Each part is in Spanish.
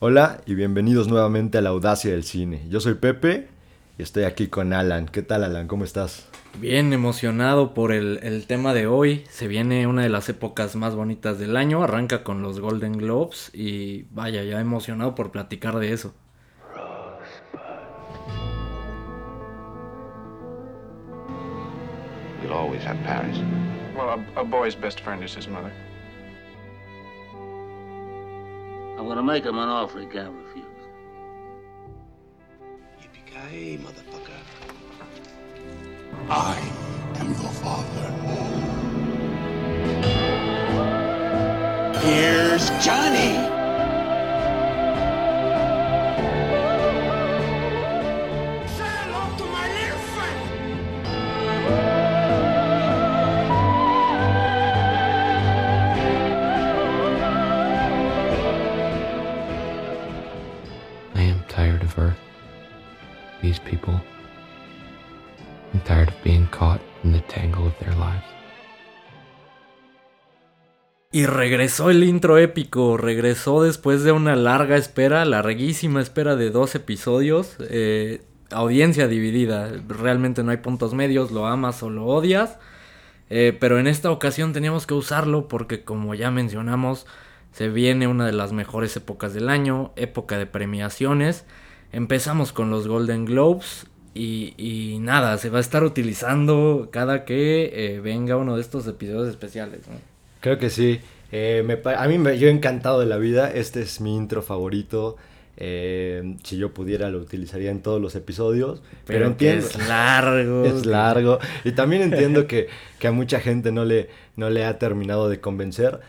Hola y bienvenidos nuevamente a la audacia del cine. Yo soy Pepe y estoy aquí con Alan. ¿Qué tal Alan? ¿Cómo estás? Bien emocionado por el, tema de hoy. Se viene una de las épocas más bonitas del año. Arranca con los Golden Globes y vaya, ya emocionado por platicar de eso. You'll always have Paris. Well, a boy's best friend is his mother. I'm gonna make him an offer he can't refuse. Yippee-ki-yay, motherfucker. I am your father. Here's Johnny! Y regresó el intro épico, regresó después de una larga espera, larguísima espera de dos episodios, eh, audiencia dividida, realmente no hay puntos medios, lo amas o lo odias, eh, pero en esta ocasión teníamos que usarlo porque como ya mencionamos, se viene una de las mejores épocas del año, época de premiaciones, empezamos con los Golden Globes, y, nada, se va a estar utilizando cada que eh, venga uno de estos episodios especiales. Creo que sí. Eh, a mí me, yo he encantado de la vida. Este es mi intro favorito. Eh, si yo pudiera lo utilizaría en todos los episodios. Pero, entiendo. Es largo. es largo. Y también entiendo que, a mucha gente no le, no le ha terminado de convencer.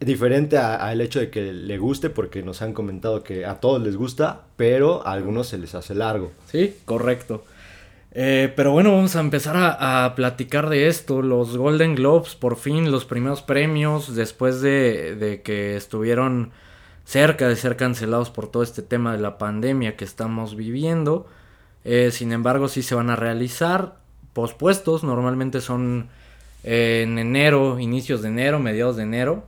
Diferente al hecho de que le guste, porque nos han comentado que a todos les gusta, pero a algunos se les hace largo. Sí, correcto. Eh, pero bueno, vamos a empezar a, platicar de esto. Los Golden Globes, por fin, los primeros premios, después de, que estuvieron cerca de ser cancelados por todo este tema de la pandemia que estamos viviendo. Eh, sin embargo, sí se van a realizar pospuestos. Normalmente son eh, en enero, inicios de enero, mediados de enero.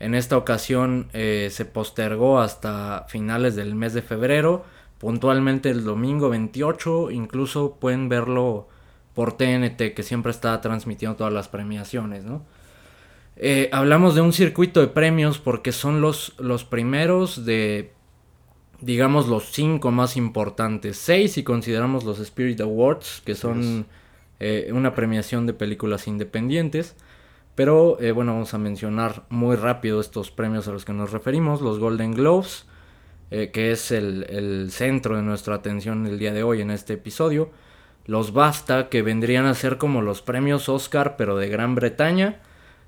En esta ocasión se postergó hasta finales del mes de febrero puntualmente el domingo 28, incluso pueden verlo por TNT, que siempre está transmitiendo todas las premiaciones, ¿no? Eh, hablamos de un circuito de premios porque son los, los primeros de, digamos, los cinco más importantes. Seis si consideramos los Spirit Awards, que son eh, una premiación de películas independientes. Pero eh, bueno, vamos a mencionar muy rápido estos premios a los que nos referimos. Los Golden Globes, eh, que es el, centro de nuestra atención el día de hoy en este episodio. Los BAFTA, que vendrían a ser como los premios Oscar, pero de Gran Bretaña.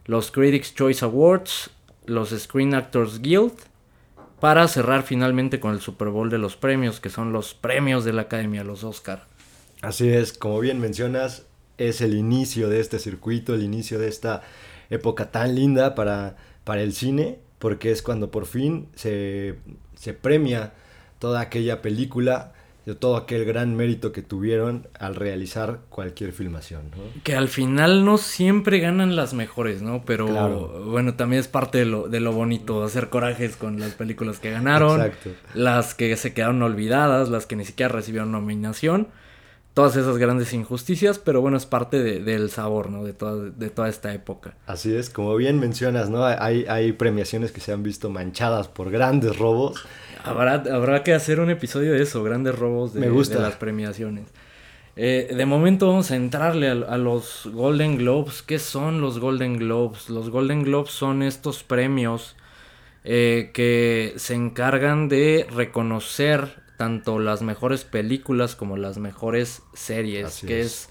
Los Critics' Choice Awards, los Screen Actors Guild. Para cerrar finalmente con el Super Bowl de los premios, que son los premios de la Academia, los Oscar. Así es, como bien mencionas, es el inicio de este circuito, el inicio de esta época tan linda para, para el cine, porque es cuando por fin se se premia toda aquella película, todo aquel gran mérito que tuvieron al realizar cualquier filmación. Que al final no siempre ganan las mejores, ¿no? Pero bueno, también es parte de lo, de lo bonito, hacer corajes con las películas que ganaron, las que se quedaron olvidadas, las que ni siquiera recibieron nominación todas esas grandes injusticias, pero bueno, es parte del sabor, ¿no? De toda, de toda esta época. Así es, como bien mencionas, ¿no? Hay, hay premiaciones que se han visto manchadas por grandes robos. Habrá, habrá que hacer un episodio de eso, grandes robos de, Me gusta. las premiaciones. Eh, de momento vamos a entrarle a, los Golden Globes. ¿Qué son los Golden Globes? Los Golden Globes son estos premios eh, que se encargan de reconocer tanto las mejores películas como las mejores series, que es,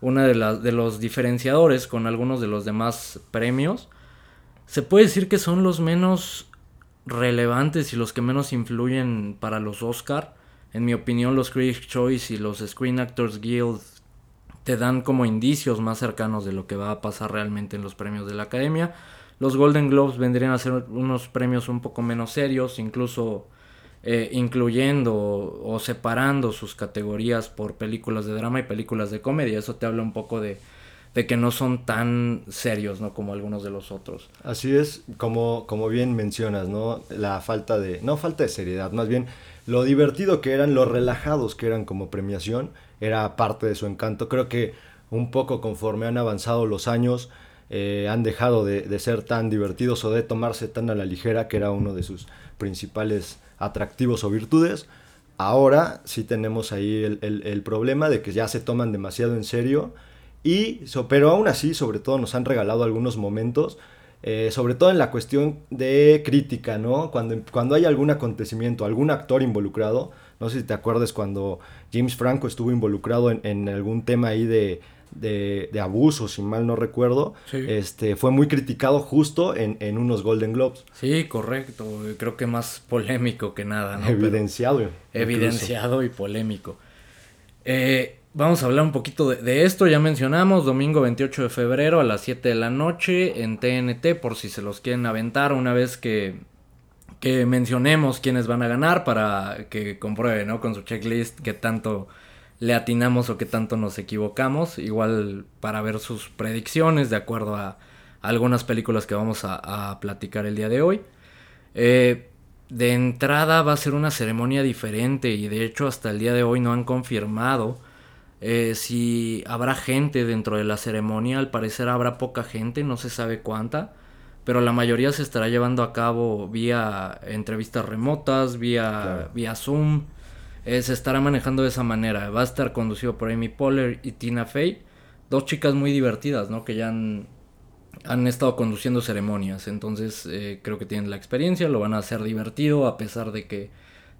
una de, las de los diferenciadores con algunos de los demás premios. Se puede decir que son los menos relevantes y los que menos influyen para los Oscar. En mi opinión, los Critics' Choice y los Screen Actors Guild te dan como indicios más cercanos de lo que va a pasar realmente en los premios de la Academia. Los Golden Globes vendrían a ser unos premios un poco menos serios, incluso eh, incluyendo o separando sus categorías por películas de drama y películas de comedia. Eso te habla un poco de, de que no son tan serios, ¿no? Como algunos de los otros. Así es, como, como bien mencionas, ¿no? La falta de, no falta de seriedad, más bien lo divertido que eran, lo relajados que eran como premiación, era parte de su encanto. Creo que un poco conforme han avanzado los años, eh, han dejado de, de, ser tan divertidos o de tomarse tan a la ligera, que era uno de sus principales atractivos o virtudes. Ahora sí tenemos ahí el, el, problema de que ya se toman demasiado en serio y, pero aún así, sobre todo, nos han regalado algunos momentos, eh, sobre todo en la cuestión de crítica, ¿no? Cuando, cuando hay algún acontecimiento, algún actor involucrado, no sé si te acuerdas cuando James Franco estuvo involucrado en algún tema ahí de, de, de, abuso, si mal no recuerdo, sí. este, fue muy criticado justo en, en, unos Golden Globes. Sí, correcto. Creo que más polémico que nada, ¿no? Evidenciado. Pero, evidenciado y polémico. Eh, Vamos a hablar un poquito de, de, esto, ya mencionamos, domingo 28 de febrero a las 7 de la noche en TNT, por si se los quieren aventar una vez que, que mencionemos quiénes van a ganar para que compruebe, ¿no? Con su checklist que tanto le atinamos o que tanto nos equivocamos, igual para ver sus predicciones de acuerdo a, a algunas películas que vamos a, a, platicar el día de hoy. Eh, de entrada va a ser una ceremonia diferente y de hecho hasta el día de hoy no han confirmado eh, si habrá gente dentro de la ceremonia, al parecer habrá poca gente, no se sabe cuánta, pero la mayoría se estará llevando a cabo vía entrevistas remotas, vía, claro. vía Zoom, eh, se estará manejando de esa manera. Va a estar conducido por Amy Poehler y Tina Fey, dos chicas muy divertidas, ¿no? Que ya han, han estado conduciendo ceremonias, entonces eh, creo que tienen la experiencia, lo van a hacer divertido a pesar de que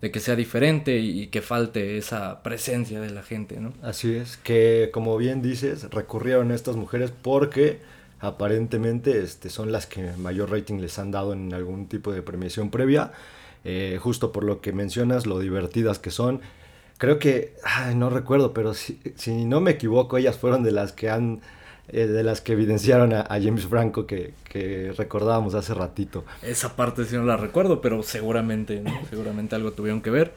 de que sea diferente y que falte esa presencia de la gente, ¿no? Así es, que como bien dices, recurrieron a estas mujeres porque aparentemente este, son las que mayor rating les han dado en algún tipo de premiación previa, eh, justo por lo que mencionas, lo divertidas que son. Creo que, ay, no recuerdo, pero si, si no me equivoco, ellas fueron de las que han eh, de las que evidenciaron a, a James Franco que, que, recordábamos hace ratito. Esa parte sí no la recuerdo, pero seguramente, ¿no? seguramente algo tuvieron que ver.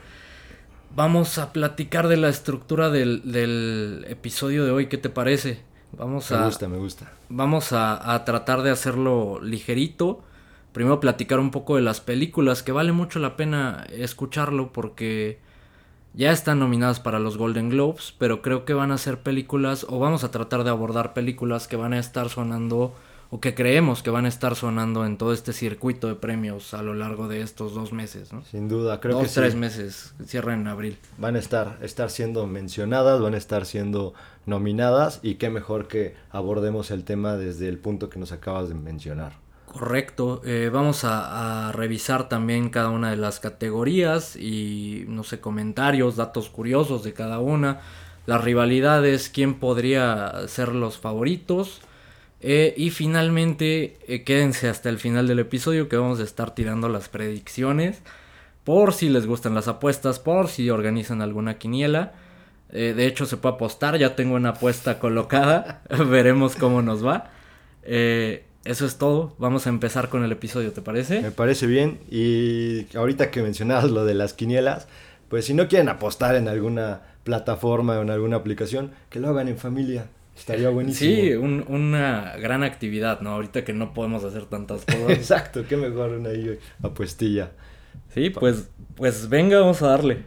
Vamos a platicar de la estructura del, del episodio de hoy, ¿qué te parece? Vamos me a, gusta, me gusta. Vamos a, a tratar de hacerlo ligerito. Primero platicar un poco de las películas, que vale mucho la pena escucharlo porque ya están nominadas para los Golden Globes, pero creo que van a ser películas o vamos a tratar de abordar películas que van a estar sonando o que creemos que van a estar sonando en todo este circuito de premios a lo largo de estos dos meses, ¿no? Sin duda, creo dos, que tres sí. meses, cierran en abril. Van a estar, estar siendo mencionadas, van a estar siendo nominadas y qué mejor que abordemos el tema desde el punto que nos acabas de mencionar. Correcto, eh, vamos a, revisar también cada una de las categorías y no sé, comentarios, datos curiosos de cada una, las rivalidades, quién podría ser los favoritos eh, y finalmente eh, quédense hasta el final del episodio que vamos a estar tirando las predicciones por si les gustan las apuestas, por si organizan alguna quiniela. de hecho se puede apostar, ya tengo una apuesta colocada, veremos cómo nos va. Eso es todo. Vamos a empezar con el episodio, ¿te parece? Me parece bien. Y ahorita que mencionabas lo de las quinielas, pues si no quieren apostar en alguna plataforma o en alguna aplicación, que lo hagan en familia. Estaría buenísimo. Sí, un, una gran actividad, ¿no? Ahorita que no podemos hacer tantas cosas. Exacto, qué mejor una apuestilla. Sí, pues, pues venga, vamos a darle.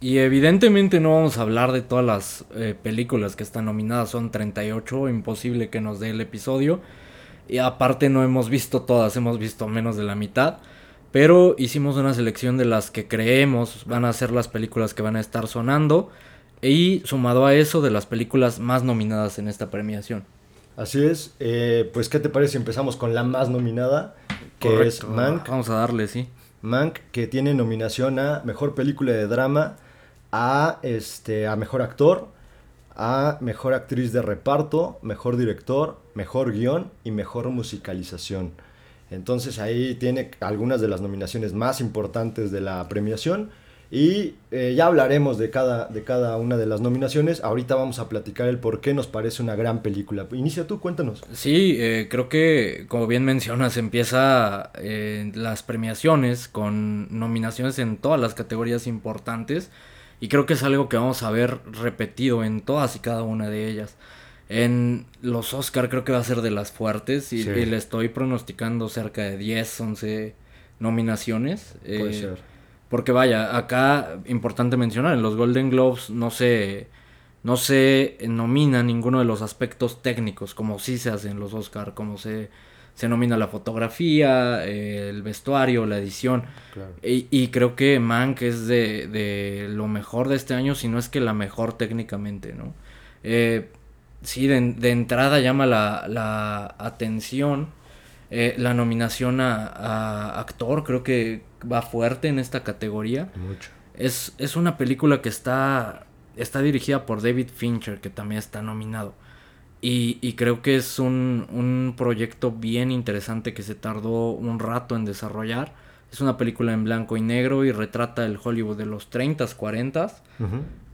Y evidentemente no vamos a hablar de todas las eh, películas que están nominadas, son 38, imposible que nos dé el episodio. Y aparte no hemos visto todas, hemos visto menos de la mitad. Pero hicimos una selección de las que creemos van a ser las películas que van a estar sonando. Y sumado a eso, de las películas más nominadas en esta premiación. Así es. Eh, pues, ¿qué te parece? Empezamos con la más nominada, que Correcto. es Mank. Vamos a darle, sí. Mank, que tiene nominación a Mejor Película de Drama, a, este, a Mejor Actor, a Mejor Actriz de Reparto, Mejor Director, Mejor Guión y Mejor Musicalización. Entonces ahí tiene algunas de las nominaciones más importantes de la premiación y eh, ya hablaremos de cada, de cada una de las nominaciones. Ahorita vamos a platicar el por qué nos parece una gran película. Inicia tú, cuéntanos. Sí, eh, creo que como bien mencionas, empieza eh, las premiaciones con nominaciones en todas las categorías importantes. Y creo que es algo que vamos a ver repetido en todas y cada una de ellas. En los Oscar creo que va a ser de las fuertes y, le estoy pronosticando cerca de 10, 11 nominaciones. Puede eh, ser. Porque vaya, acá importante mencionar, en los Golden Globes no se, no se nomina ninguno de los aspectos técnicos, como sí se hace en los Oscar, como se, se nomina la fotografía, el vestuario, la edición. Y, creo que Mank es de, de, lo mejor de este año, si no es que la mejor técnicamente, ¿no? Eh, sí, de, entrada llama la, atención eh, la nominación a, actor, creo que va fuerte en esta categoría. Mucho. Es, es una película que está, está dirigida por David Fincher, que también está nominado. Y, creo que es un, un, proyecto bien interesante que se tardó un rato en desarrollar. Es una película en blanco y negro y retrata el Hollywood de los 30s, 40s.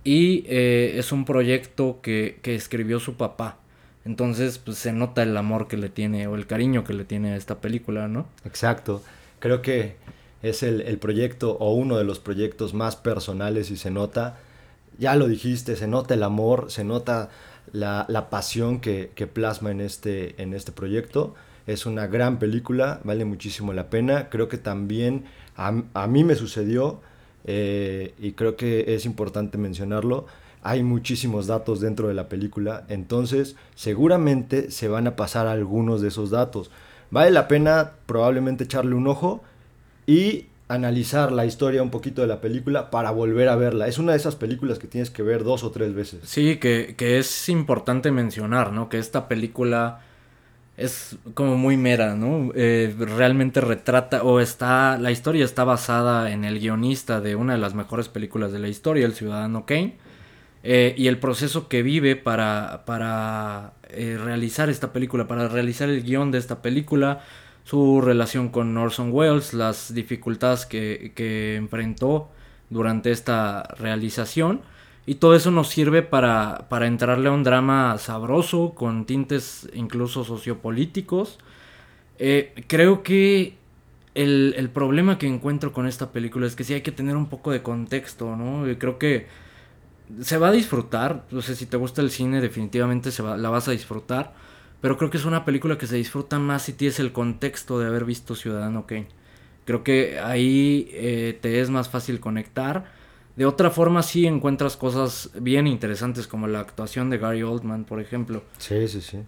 Y eh, es un proyecto que, escribió su papá. Entonces, pues se nota el amor que le tiene o el cariño que le tiene a esta película, ¿no? Exacto. Creo que es el, proyecto o uno de los proyectos más personales y se nota, ya lo dijiste, se nota el amor, se nota la, pasión que, plasma en este, en este proyecto. Es una gran película, vale muchísimo la pena. Creo que también a, mí me sucedió eh, y creo que es importante mencionarlo. Hay muchísimos datos dentro de la película, entonces seguramente se van a pasar algunos de esos datos. Vale la pena probablemente echarle un ojo y analizar la historia un poquito de la película para volver a verla. Es una de esas películas que tienes que ver dos o tres veces. Sí, que, que es importante mencionar, ¿no? Que esta película es como muy mera, ¿no? Eh, realmente retrata o está, la historia está basada en el guionista de una de las mejores películas de la historia, El Ciudadano Kane, eh, y el proceso que vive para, para eh, realizar esta película, para realizar el guion de esta película, su relación con Orson Welles, las dificultades que, que enfrentó durante esta realización y todo eso nos sirve para, para entrarle a un drama sabroso, con tintes incluso sociopolíticos. Eh, creo que el, el, problema que encuentro con esta película es que sí hay que tener un poco de contexto, ¿no? creo que se va a disfrutar. No sé si te gusta el cine, definitivamente se va, la vas a disfrutar. Pero creo que es una película que se disfruta más si tienes el contexto de haber visto Ciudadano Kane. Creo que ahí eh, te es más fácil conectar de otra forma sí encuentras cosas bien interesantes como la actuación de Gary Oldman, por ejemplo. Sí, sí, sí.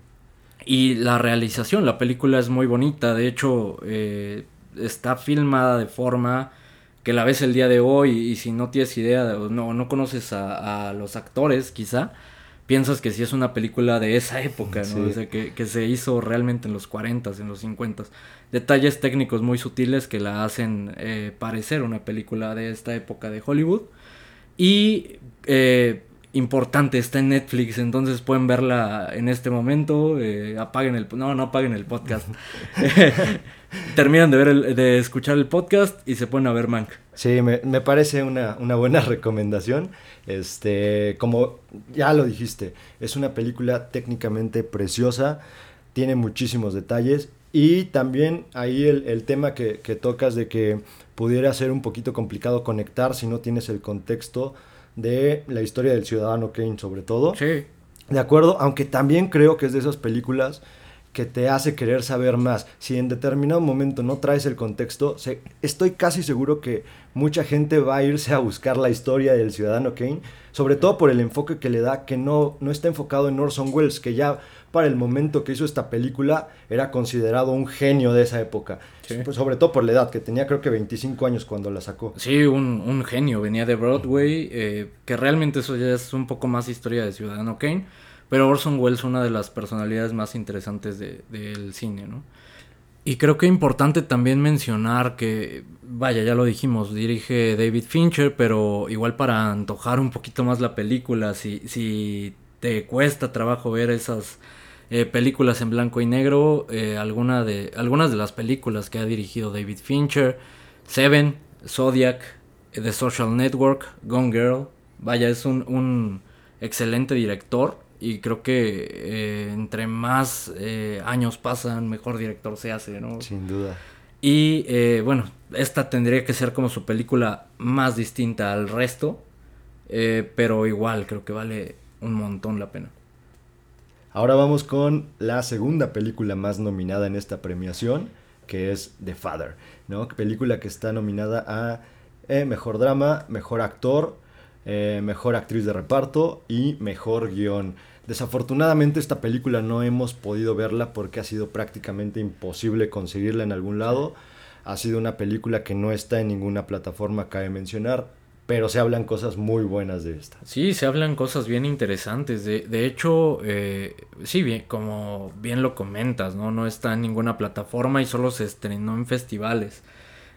Y la realización, la película es muy bonita, de hecho eh, está filmada de forma que la ves el día de hoy y si no tienes idea, no, no conoces a, los actores quizá, piensas que sí es una película de esa época, ¿no? O sea, que, que, se hizo realmente en los 40 en los 50 Detalles técnicos muy sutiles que la hacen eh, parecer una película de esta época de Hollywood. Y eh, importante, está en Netflix, entonces pueden verla en este momento. Eh, apaguen el. No, no apaguen el podcast. Terminan de, ver el, de escuchar el podcast y se ponen a ver Mank. Sí, me, parece una, buena recomendación. Este, como ya lo dijiste, es una película técnicamente preciosa, tiene muchísimos detalles y también ahí el, el tema que, que, tocas de que pudiera ser un poquito complicado conectar si no tienes el contexto de la historia del ciudadano Kane sobre todo. Sí. De acuerdo, aunque también creo que es de esas películas que te hace querer saber más. Si en determinado momento no traes el contexto, estoy casi seguro que mucha gente va a irse a buscar la historia del ciudadano Kane, sobre todo por el enfoque que le da, que no, no está enfocado en Orson Welles, que ya para el momento que hizo esta película era considerado un genio de esa época. Pues, sobre todo por la edad, que tenía creo que 25 años cuando la sacó. Sí, un, genio, venía de Broadway, eh, que realmente eso ya es un poco más historia de Ciudadano Kane pero Orson Welles una de las personalidades más interesantes del cine, ¿no? Y creo que es importante también mencionar que, vaya, ya lo dijimos, dirige David Fincher, pero igual para antojar un poquito más la película, si, si te cuesta trabajo ver esas eh, películas en blanco y negro, eh, de, algunas de las películas que ha dirigido David Fincher, Seven, Zodiac, The Social Network, Gone Girl, vaya, es un, un excelente director y creo que eh, entre más eh, años pasan, mejor director se hace, ¿no? Sin duda. Y eh, bueno, esta tendría que ser como su película más distinta al resto, pero igual creo que vale un montón la pena. Ahora vamos con la segunda película más nominada en esta premiación, que es The Father, ¿no? Película que está nominada a eh, Mejor Drama, Mejor Actor, eh, Mejor Actriz de Reparto y Mejor Guión. Desafortunadamente esta película no hemos podido verla porque ha sido prácticamente imposible conseguirla en algún lado. Ha sido una película que no está en ninguna plataforma, cabe mencionar pero se hablan cosas muy buenas de esta. Sí, se hablan cosas bien interesantes. De, de hecho, eh, sí, bien, como bien lo comentas, ¿no? No está en ninguna plataforma y solo se estrenó en festivales.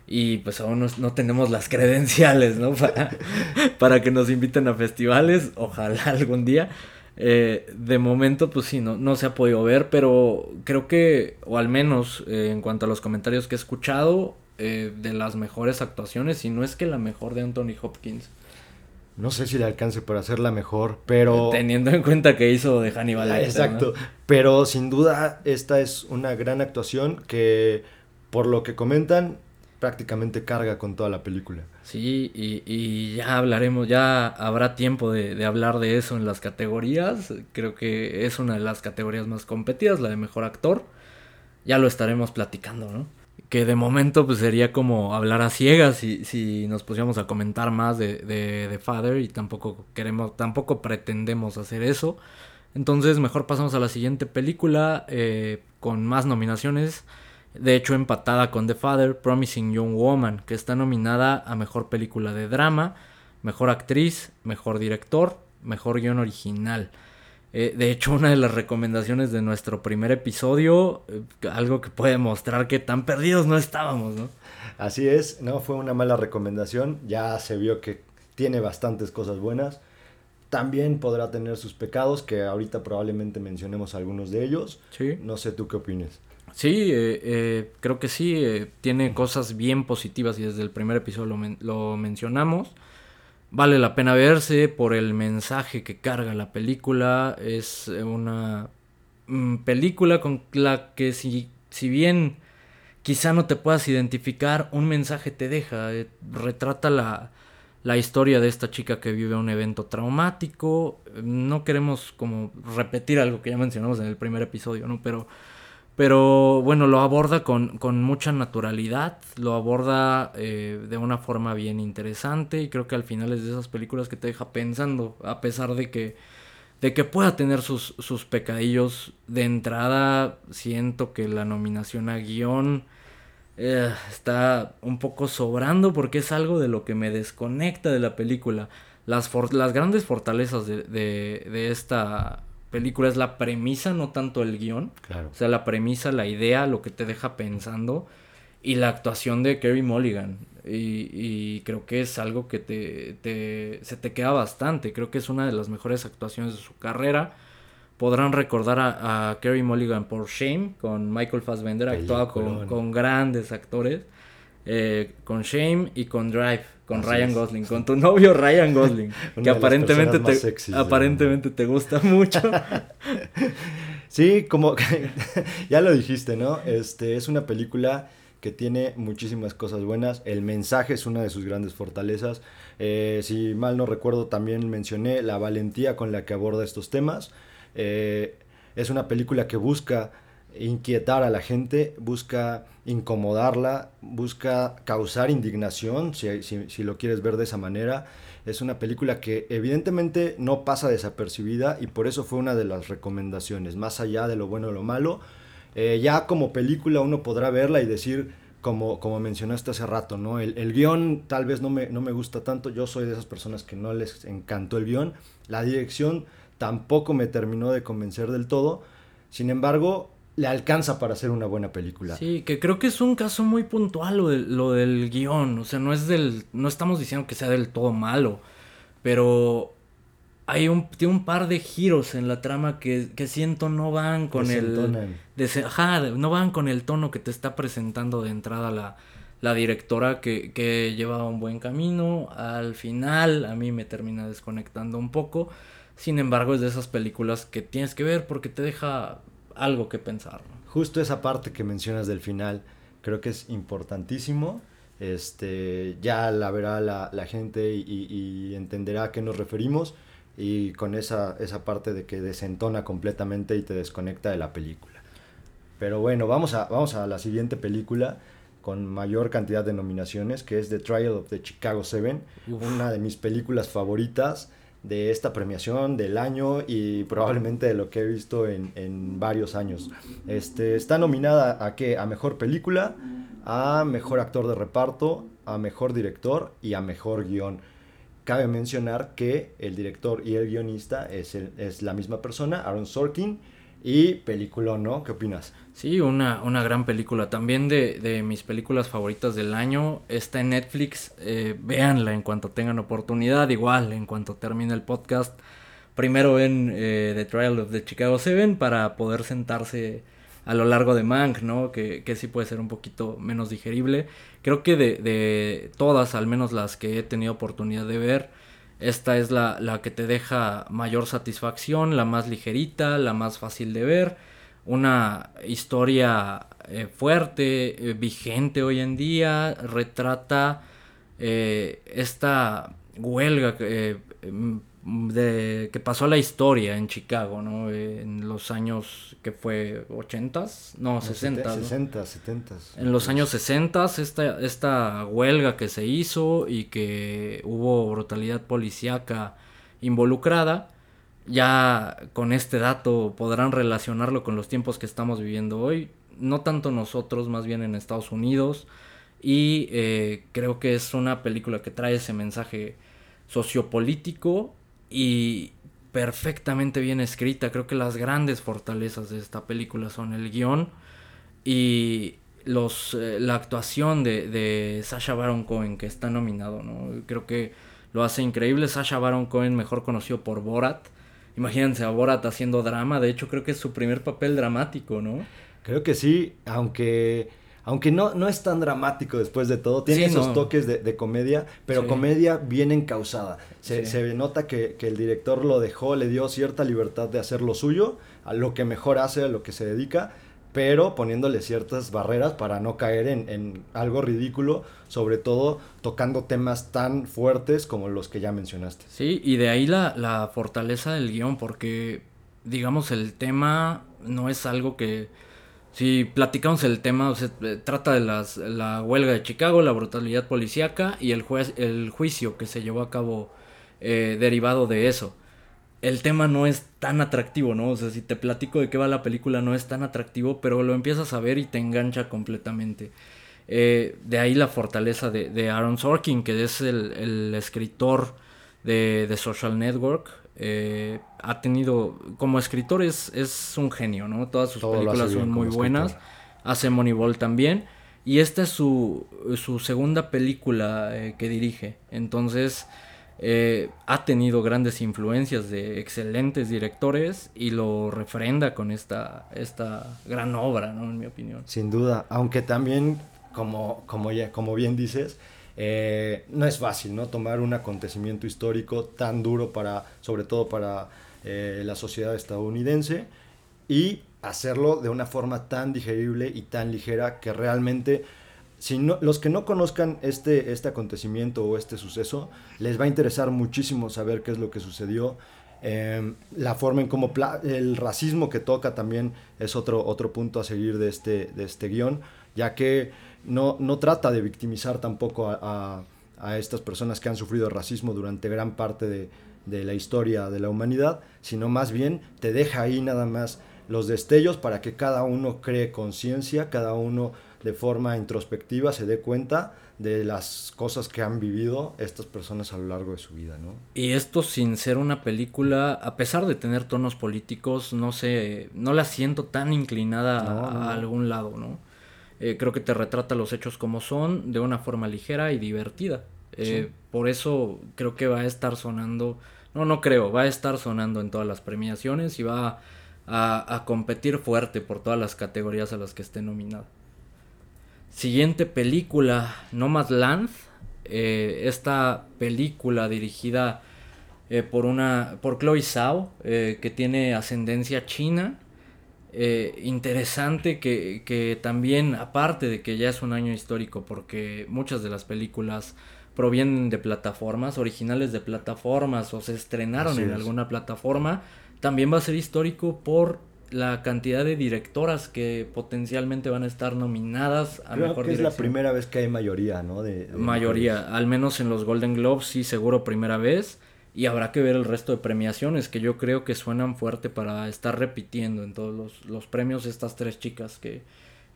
Y pues aún no, tenemos las credenciales, ¿no? Para, para, que nos inviten a festivales, ojalá algún día. Eh, de momento, pues sí, no, no se ha podido ver, pero creo que, o al menos eh, en cuanto a los comentarios que he escuchado, eh, de las mejores actuaciones, y no es que la mejor de Anthony Hopkins. No sé si le alcance para hacer la mejor, pero... Teniendo en cuenta que hizo de Hannibal Exacto, pero sin duda esta es una gran actuación que, por lo que comentan, prácticamente carga con toda la película. Sí, y, ya hablaremos, ya habrá tiempo de, de, hablar de eso en las categorías. Creo que es una de las categorías más competidas, la de mejor actor. Ya lo estaremos platicando, ¿no? que de momento pues sería como hablar a ciegas si, si nos pusiéramos a comentar más de, de, Father y tampoco queremos, tampoco pretendemos hacer eso. Entonces mejor pasamos a la siguiente película eh, con más nominaciones. De hecho empatada con The Father, Promising Young Woman, que está nominada a Mejor Película de Drama, Mejor Actriz, Mejor Director, Mejor Guión Original. Eh, de hecho, una de las recomendaciones de nuestro primer episodio, eh, algo que puede mostrar que tan perdidos no estábamos, ¿no? Así es, no fue una mala recomendación, ya se vio que tiene bastantes cosas buenas. También podrá tener sus pecados, que ahorita probablemente mencionemos algunos de ellos. Sí. No sé tú qué opinas. Sí, eh, creo que sí, tiene cosas bien positivas y desde el primer episodio lo, lo mencionamos. Vale la pena verse por el mensaje que carga la película. Es una mm, película con la que si, si bien quizá no te puedas identificar, un mensaje te deja. Eh, retrata la, la historia de esta chica que vive un evento traumático. No queremos como repetir algo que ya mencionamos en el primer episodio, ¿no? Pero pero bueno, lo aborda con, mucha naturalidad, lo aborda eh, de una forma bien interesante y creo que al final es de esas películas que te deja pensando, a pesar de que, de que pueda tener sus, sus pecadillos. De entrada, siento que la nominación a guion eh, está un poco sobrando porque es algo de lo que me desconecta de la película. Las, las grandes fortalezas de, de, de esta película es la premisa, no tanto el guion. Claro. O sea, la premisa, la idea, lo que te deja pensando. Y la actuación de Kerry Mulligan. Y, creo que es algo que te, se te queda bastante. Creo que es una de las mejores actuaciones de su carrera. Podrán recordar a, a Kerry Mulligan por Shame con Michael Fassbender, actuado con, con, grandes actores. Eh, con Shame y con Drive, con Ryan Gosling, con tu novio Ryan Gosling, que aparentemente te, aparentemente te gusta mucho. sí, como ya lo dijiste, ¿no? Este es una película que tiene muchísimas cosas buenas. El mensaje es una de sus grandes fortalezas. Eh, si mal no recuerdo, también mencioné la valentía con la que aborda estos temas. Eh, es una película que busca inquietar a la gente, busca incomodarla, busca causar indignación, si, lo quieres ver de esa manera. Es una película que evidentemente no pasa desapercibida y por eso fue una de las recomendaciones, más allá de lo bueno o lo malo. Eh, ya como película uno podrá verla y decir, como, como mencionaste hace rato, ¿no? El, el guion tal vez no me, no me gusta tanto, yo soy de esas personas que no les encantó el guion, la dirección tampoco me terminó de convencer del todo, sin embargo, le alcanza para hacer una buena película. Sí, que creo que es un caso muy puntual lo, lo del guion. O sea, no es del. No estamos diciendo que sea del todo malo. Pero hay un, tiene un par de giros en la trama que, que siento no van con el. ajá, no van con el tono que te está presentando de entrada la, la directora que, que lleva un buen camino. Al final, a mí me termina desconectando un poco. Sin embargo, es de esas películas que tienes que ver porque te deja algo que pensar. Justo esa parte que mencionas del final, creo que es importantísimo. Este, ya la verá la, gente y, entenderá a qué nos referimos. y con esa, esa parte de que desentona completamente y te desconecta de la película. Pero bueno, vamos a, vamos a la siguiente película con mayor cantidad de nominaciones, que es The Trial of the Chicago Seven, una de mis películas favoritas de esta premiación del año y probablemente de lo que he visto en, en varios años. Este, está nominada a qué? A mejor película, a mejor actor de reparto, a mejor director y a mejor guion. Cabe mencionar que el director y el guionista es, es la misma persona, Aaron Sorkin, y película, ¿no? ¿Qué opinas? Sí, una, una gran película. También de, de, mis películas favoritas del año. Está en Netflix. Eh, véanla en cuanto tengan oportunidad. Igual, en cuanto termine el podcast. Primero en eh, The Trial of the Chicago Seven para poder sentarse a lo largo de Mank, ¿no? Que, que sí puede ser un poquito menos digerible. Creo que de, de todas, al menos las que he tenido oportunidad de ver, esta es la, la que te deja mayor satisfacción, la más ligerita, la más fácil de ver una historia eh, fuerte, eh, vigente hoy en día, retrata eh, esta huelga mm, de, que pasó a la historia en Chicago, ¿no? en los años que fue 80s, no, 60. 60, 70. En los años 60 esta, esta huelga que se hizo y que hubo brutalidad policíaca involucrada ya con este dato podrán relacionarlo con los tiempos que estamos viviendo hoy. No tanto nosotros, más bien en Estados Unidos. Y eh, creo que es una película que trae ese mensaje sociopolítico y perfectamente bien escrita. Creo que las grandes fortalezas de esta película son el guion y los, eh, la actuación de, de Sasha Baron Cohen, que está nominado. ¿no? Creo que lo hace increíble. Sasha Baron Cohen, mejor conocido por Borat Imagínense a Borat haciendo drama, de hecho creo que es su primer papel dramático, ¿no? Creo que sí, aunque, aunque no, no es tan dramático después de todo, tiene esos toques de, comedia, pero comedia bien encausada. Se, se nota que, que, el director lo dejó, le dio cierta libertad de hacer lo suyo, a lo que mejor hace, a lo que se dedica, pero poniéndole ciertas barreras para no caer en, algo ridículo, sobre todo tocando temas tan fuertes como los que ya mencionaste. Sí, y de ahí la, fortaleza del guion, porque digamos el tema no es algo que... Si platicamos el tema, o trata de las, la huelga de Chicago, la brutalidad policíaca y el, juez, el juicio que se llevó a cabo eh, derivado de eso el tema no es tan atractivo, ¿no? O sea, si te platico de qué va la película no es tan atractivo, pero lo empiezas a ver y te engancha completamente. Eh, de ahí la fortaleza de, Aaron Sorkin, que es el, escritor de, de, Social Network. Eh, ha tenido, como escritor es, es un genio, ¿no? Todas sus películas son muy buenas. Hace Moneyball también. Y esta es su, su segunda película eh, que dirige. Entonces eh, ha tenido grandes influencias de excelentes directores y lo refrenda con esta, esta gran obra, ¿no? En mi opinión. Sin duda, aunque también, como, como, ya, como bien dices, eh, no es fácil, ¿no? Tomar un acontecimiento histórico tan duro para, sobre todo para eh, la sociedad estadounidense y hacerlo de una forma tan digerible y tan ligera que realmente si no, los que no conozcan este, este acontecimiento o este suceso, les va a interesar muchísimo saber qué es lo que sucedió. Em, la forma en cómo el racismo que toca también es otro, otro punto a seguir de este, de este guion, ya que no, no trata de victimizar tampoco a, a, estas personas que han sufrido racismo durante gran parte de, de la historia de la humanidad, sino más bien te deja ahí nada más los destellos para que cada uno cree conciencia, cada uno de forma introspectiva se dé cuenta de las cosas que han vivido estas personas a lo largo de su vida, ¿no? Y esto sin ser una película, a pesar de tener tonos políticos, no sé, no la siento tan inclinada a, algún lado, ¿no? Eh, creo que te retrata los hechos como son, de una forma ligera y divertida. Eh, por eso creo que va a estar sonando, no, no creo, va a estar sonando en todas las premiaciones y va a, a competir fuerte por todas las categorías a las que esté nominada. Siguiente película, Nomadland. Eh, esta película dirigida eh, por una por Chloe Zhao, eh, que tiene ascendencia china. Eh, interesante que, que, también, aparte de que ya es un año histórico, porque muchas de las películas provienen de plataformas, originales de plataformas o se estrenaron en alguna plataforma, también va a ser histórico por la cantidad de directoras que potencialmente van a estar nominadas a Creo que es la primera vez que hay mayoría, ¿no? De, mayoría, al menos en los Golden Globes sí, seguro primera vez. Y habrá que ver el resto de premiaciones que yo creo que suenan fuerte para estar repitiendo en todos los, premios estas tres chicas que,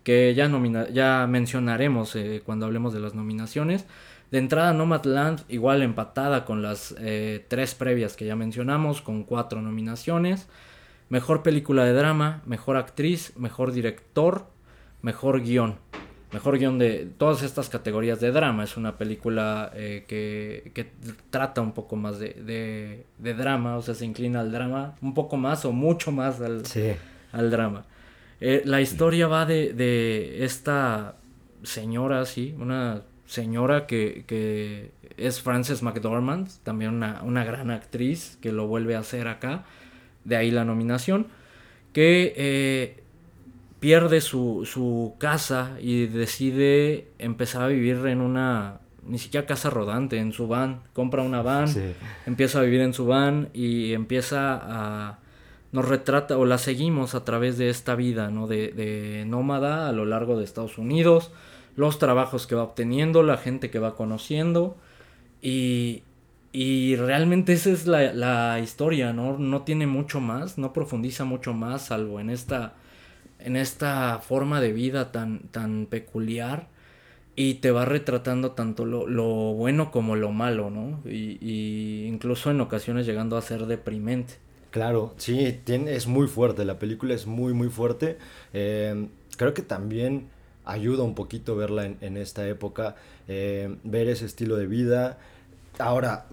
que ya, nomina ya mencionaremos eh, cuando hablemos de las nominaciones. De entrada, Nomadland, igual empatada con las eh, tres previas que ya mencionamos, con cuatro nominaciones. Mejor película de drama, mejor actriz, mejor director, mejor guion. Mejor guion de todas estas categorías de drama. Es una película eh, que, que, trata un poco más de, de, drama, o sea, se inclina al drama un poco más o mucho más al, al drama. Eh, la historia va de, de esta señora, sí, una señora que, que es Frances McDormand, también una, una, gran actriz que lo vuelve a hacer acá, de ahí la nominación, que eh, pierde su, su, casa y decide empezar a vivir en una, ni siquiera casa rodante, en su van, compra una van, empieza a vivir en su van y empieza a... Nos retrata o la seguimos a través de esta vida, ¿no? De, de nómada a lo largo de Estados Unidos los trabajos que va obteniendo, la gente que va conociendo y, y realmente esa es la, la, historia, ¿no? No tiene mucho más, no profundiza mucho más, salvo en esta, en esta forma de vida tan, tan peculiar y te va retratando tanto lo, lo bueno como lo malo, ¿no? Y, y, incluso en ocasiones llegando a ser deprimente. Claro, sí, tiene, es muy fuerte, la película es muy, muy fuerte. Eh, creo que también ayuda un poquito verla en, esta época, eh, ver ese estilo de vida. Ahora,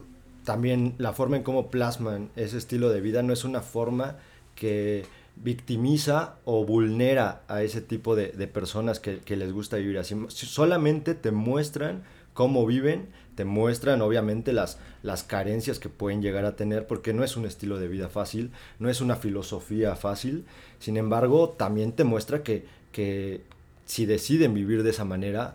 también la forma en cómo plasman ese estilo de vida no es una forma que victimiza o vulnera a ese tipo de, personas que, les gusta vivir así. Solamente te muestran cómo viven, te muestran obviamente las, las carencias que pueden llegar a tener, porque no es un estilo de vida fácil, no es una filosofía fácil, sin embargo también te muestra que, que, si deciden vivir de esa manera,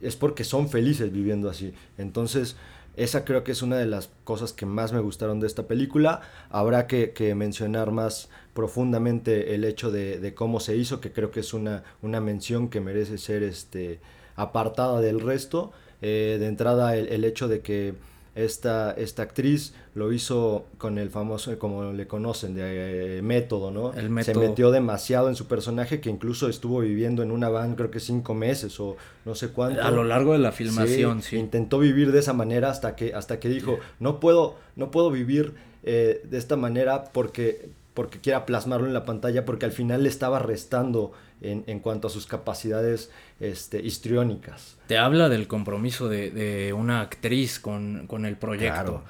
es porque son felices viviendo así. Entonces, esa creo que es una de las cosas que más me gustaron de esta película. Habrá que, mencionar más profundamente el hecho de, cómo se hizo, que creo que es una, una mención que merece ser este, apartada del resto. Eh, de entrada, el, el hecho de que esta, esta actriz lo hizo con el famoso, como le conocen, de eh, método, ¿no? Se metió demasiado en su personaje que incluso estuvo viviendo en una van creo que cinco meses o no sé cuánto. A lo largo de la filmación, sí. Intentó vivir de esa manera hasta que, hasta que dijo, no puedo, no puedo vivir eh, de esta manera porque porque quiera plasmarlo en la pantalla, porque al final le estaba restando en, en cuanto a sus capacidades este, histriónicas. Te habla del compromiso de, de una actriz con, con el proyecto.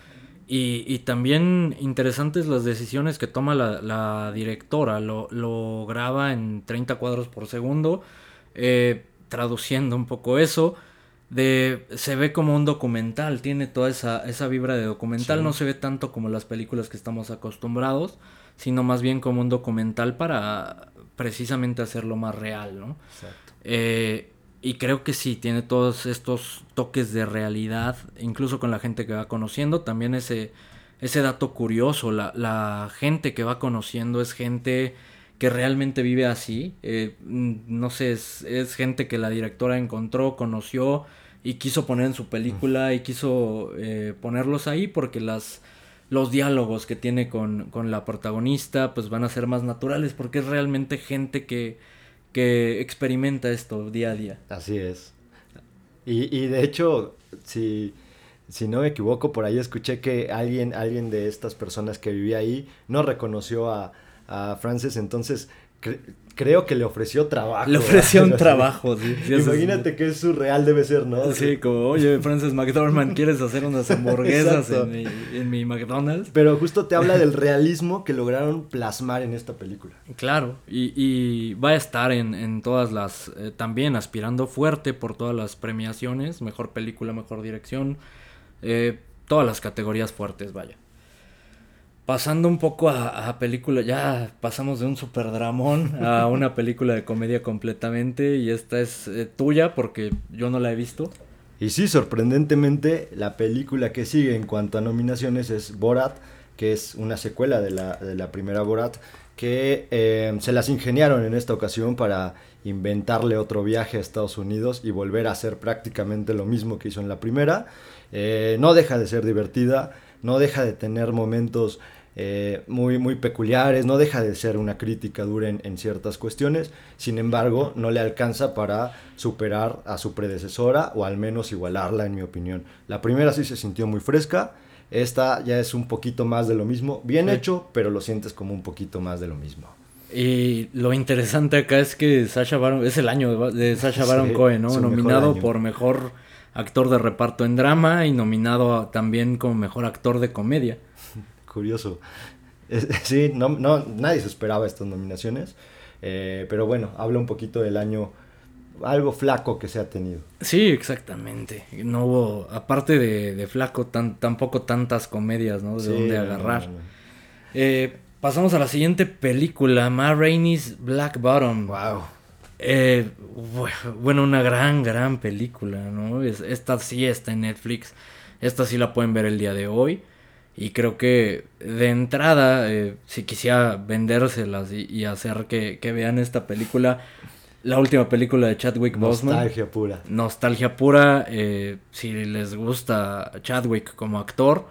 Y, y, también interesantes las decisiones que toma la, la directora. Lo, lo, graba en 30 cuadros por segundo, eh, traduciendo un poco eso. De, se ve como un documental, tiene toda esa, esa vibra de documental, no se ve tanto como las películas que estamos acostumbrados sino más bien como un documental para precisamente hacerlo más real, ¿no? Exacto. Eh, y creo que sí, tiene todos estos toques de realidad, incluso con la gente que va conociendo, también ese, ese dato curioso, la, la gente que va conociendo es gente que realmente vive así, eh, no sé, es, es, gente que la directora encontró, conoció y quiso poner en su película y quiso eh, ponerlos ahí porque las los diálogos que tiene con, la protagonista pues van a ser más naturales porque es realmente gente que, que experimenta esto día a día. Así es. Y, y de hecho, si, si no me equivoco, por ahí escuché que alguien, alguien de estas personas que vivía ahí no reconoció a, a Frances, entonces creo que le ofreció trabajo. Le ofreció un trabajo, sí. Imagínate que es surreal debe ser, ¿no? Sí, como, oye, Frances McDormand, ¿quieres hacer unas hamburguesas en mi, en mi, McDonald's? Pero justo te habla del realismo que lograron plasmar en esta película. Claro, y, y va a estar en, en todas las, eh, también aspirando fuerte por todas las premiaciones, mejor película, mejor dirección, eh, todas las categorías fuertes, vaya. Pasando un poco a, a película, ya pasamos de un super dramón a una película de comedia completamente y esta es eh, tuya porque yo no la he visto. Y sí, sorprendentemente, la película que sigue en cuanto a nominaciones es Borat, que es una secuela de la, de la primera Borat, que eh, se las ingeniaron en esta ocasión para inventarle otro viaje a Estados Unidos y volver a hacer prácticamente lo mismo que hizo en la primera. Eh, no deja de ser divertida, no deja de tener momentos eh, muy, muy peculiares, no deja de ser una crítica dura en, ciertas cuestiones, sin embargo no le alcanza para superar a su predecesora o al menos igualarla en mi opinión. La primera sí se sintió muy fresca, esta ya es un poquito más de lo mismo, bien hecho, pero lo sientes como un poquito más de lo mismo. Y lo interesante acá es que Sasha Baron, es el año de Sasha Baron Cohen, ¿no? Nominado por mejor actor de reparto en drama y nominado también como mejor actor de comedia. Curioso. Sí, no, no, nadie se esperaba estas nominaciones. Eh, pero bueno, habla un poquito del año algo flaco que se ha tenido. Sí, exactamente. No hubo, aparte de, flaco, tan, tampoco tantas comedias, ¿no? De dónde agarrar. Eh, pasamos a la siguiente película, Ma Rainey's Black Bottom. Wow. Eh, bueno, una gran, gran película, ¿no? esta sí está en Netflix. Esta sí la pueden ver el día de hoy. Y creo que de entrada, eh, si quisiera vendérselas y, hacer que, vean esta película, la última película de Chadwick Boseman. Nostalgia pura. Nostalgia pura. Eh, si les gusta Chadwick como actor,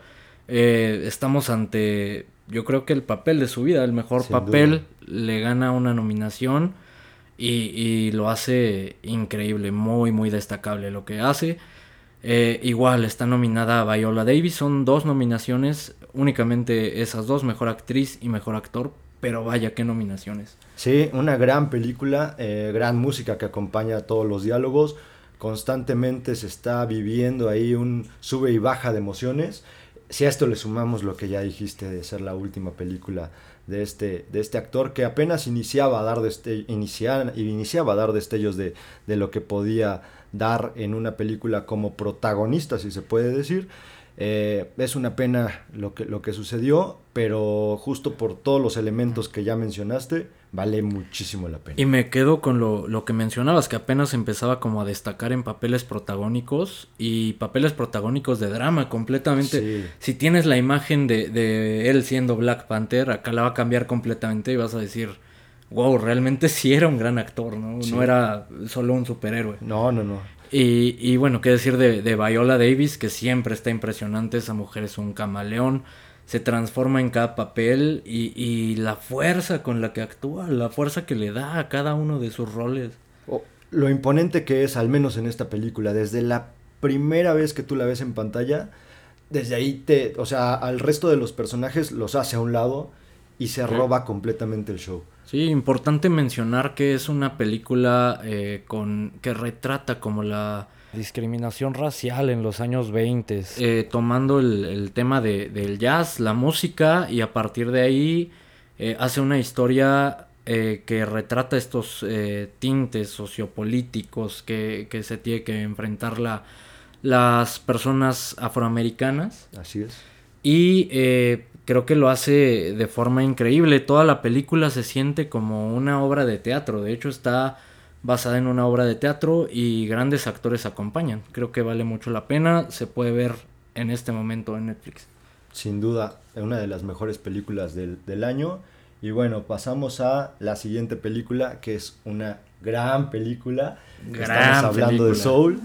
estamos ante, yo creo que el papel de su vida, el mejor papel. Le gana una nominación. Y, lo hace increíble, muy, muy destacable lo que hace. Eh, igual está nominada Viola Davis, son dos nominaciones, únicamente esas dos, mejor actriz y mejor actor, pero vaya qué nominaciones. Sí, una gran película, eh, gran música que acompaña todos los diálogos, constantemente se está viviendo ahí un sube y baja de emociones. Si a esto le sumamos lo que ya dijiste de ser la última película de este, de este actor que apenas iniciaba a dar, iniciaba a dar destellos de, de, lo que podía dar en una película como protagonista, si se puede decir. Eh, es una pena lo que, lo que sucedió, pero justo por todos los elementos que ya mencionaste, vale muchísimo la pena. Y me quedo con lo, lo, que mencionabas, que apenas empezaba como a destacar en papeles protagónicos y papeles protagónicos de drama completamente. Si tienes la imagen de, de, él siendo Black Panther, acá la va a cambiar completamente y vas a decir, wow, realmente sí era un gran actor, ¿no? No era solo un superhéroe. No, no, no. Y, y bueno, qué decir de, de Viola Davis, que siempre está impresionante, esa mujer es un camaleón se transforma en cada papel y, la fuerza con la que actúa, la fuerza que le da a cada uno de sus roles. lo imponente que es, al menos en esta película, desde la primera vez que tú la ves en pantalla, desde ahí te, o sea, al resto de los personajes los hace a un lado y se roba completamente el show. Sí, importante mencionar que es una película eh, con que retrata como la discriminación racial en los años 20, eh, tomando el, tema de, del jazz, la música, y a partir de ahí eh, hace una historia eh, que retrata estos tintes sociopolíticos que, que, se tiene que enfrentar la, las personas afroamericanas. Así es. Y creo que lo hace de forma increíble. Toda la película se siente como una obra de teatro. De hecho, está basada en una obra de teatro y grandes actores acompañan. Creo que vale mucho la pena, se puede ver en este momento en Netflix. Sin duda, una de las mejores películas del, año. Y bueno, pasamos a la siguiente película, que es una gran película. Estamos hablando de Soul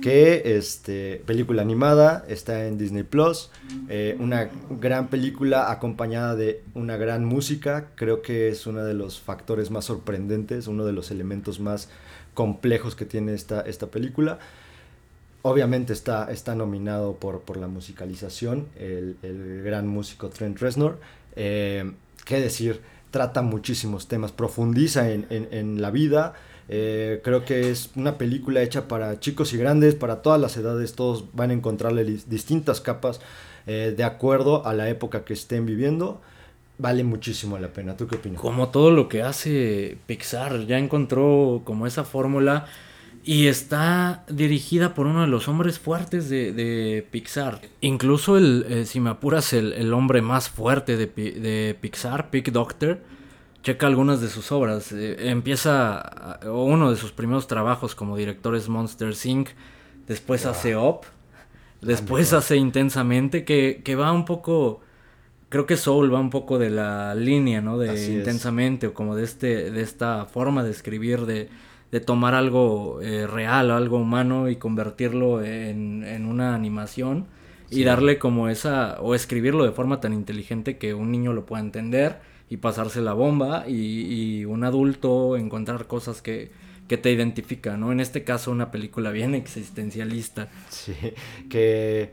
que este, película animada, está en Disney Plus, eh, una gran película acompañada de una gran música, creo que es uno de los factores más sorprendentes, uno de los elementos más complejos que tiene esta, esta película. Obviamente está, está nominado por, por la musicalización, el, gran músico Trent Reznor. Eh, ¿Qué decir? Trata muchísimos temas, profundiza en, en la vida, eh, creo que es una película hecha para chicos y grandes, para todas las edades, todos van a encontrarle distintas capas eh, de acuerdo a la época que estén viviendo. Vale muchísimo la pena. ¿Tú qué opinas? Como todo lo que hace Pixar, ya encontró como esa fórmula y está dirigida por uno de los hombres fuertes de, Pixar. Incluso, el, eh, si me apuras, el, hombre más fuerte de, de Pixar, Pick Doctor checa algunas de sus obras. Eh, empieza, uno de sus primeros trabajos como director es Monster Inc., después hace Up, después hace Intensamente, que, que va un poco creo que Soul va un poco de la línea, ¿no? De intensamente o como de este de esta forma de escribir de, de tomar algo eh, real, algo humano y convertirlo en, en una animación y darle como esa o escribirlo de forma tan inteligente que un niño lo pueda entender y pasarse la bomba y, y un adulto encontrar cosas que, que te identifican, ¿no? En este caso una película bien existencialista. Sí, que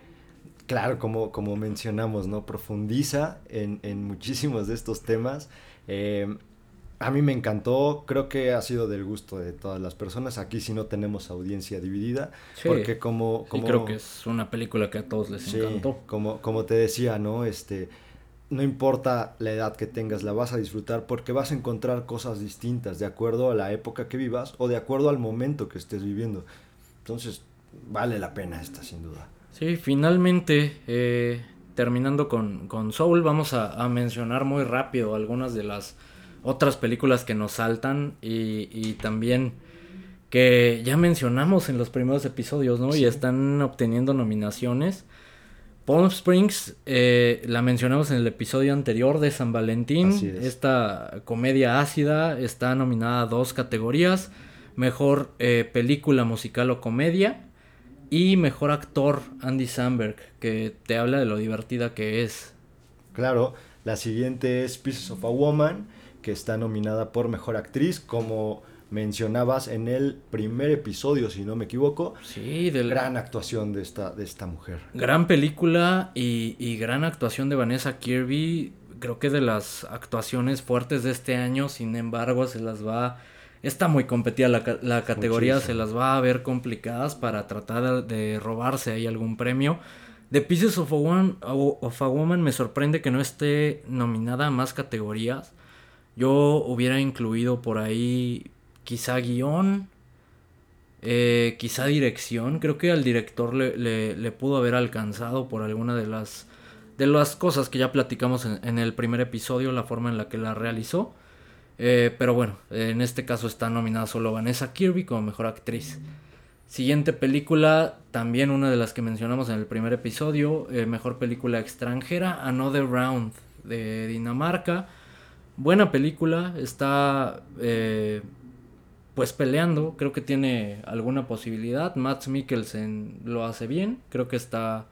claro, como, como mencionamos, ¿no? Profundiza en, en muchísimos de estos temas. Eh, a mí me encantó, creo que ha sido del gusto de todas las personas. Aquí sí no tenemos audiencia dividida, porque como, como... creo que es una película que a todos les encantó. Como, como te decía, ¿no? Este, no importa la edad que tengas, la vas a disfrutar porque vas a encontrar cosas distintas de acuerdo a la época que vivas o de acuerdo al momento que estés viviendo. Entonces, vale la pena esta, sin duda. Sí, finalmente, eh, terminando con, con, Soul, vamos a, mencionar muy rápido algunas de las otras películas que nos saltan y, y también que ya mencionamos en los primeros episodios, ¿no? Y están obteniendo nominaciones. Palm Springs, eh, la mencionamos en el episodio anterior de San Valentín. Esta comedia ácida está nominada a dos categorías. Mejor eh, película musical o comedia y mejor actor, Andy Samberg, que te habla de lo divertida que es. Claro, la siguiente es Pieces of a Woman, que está nominada por mejor actriz, como mencionabas en el primer episodio, si no me equivoco. Sí, de gran actuación de esta, de esta mujer. Gran película y, y gran actuación de Vanessa Kirby. Creo que de las actuaciones fuertes de este año, sin embargo, se las va está muy competida la, categoría, se las va a ver complicadas para tratar de robarse ahí algún premio. The Pieces of a, of a Woman me sorprende que no esté nominada a más categorías. Yo hubiera incluido por ahí quizá guion, eh, quizá dirección. Creo que al director le, le, pudo haber alcanzado por alguna de las, de las cosas que ya platicamos en el primer episodio, la forma en la que la realizó. Eh, pero bueno, en este caso está nominada solo Vanessa Kirby como mejor actriz. Siguiente película, también una de las que mencionamos en el primer episodio, eh, mejor película extranjera, Another Round de Dinamarca. Buena película, está eh, pues peleando, creo que tiene alguna posibilidad. Matt Mikkelsen lo hace bien, creo que está,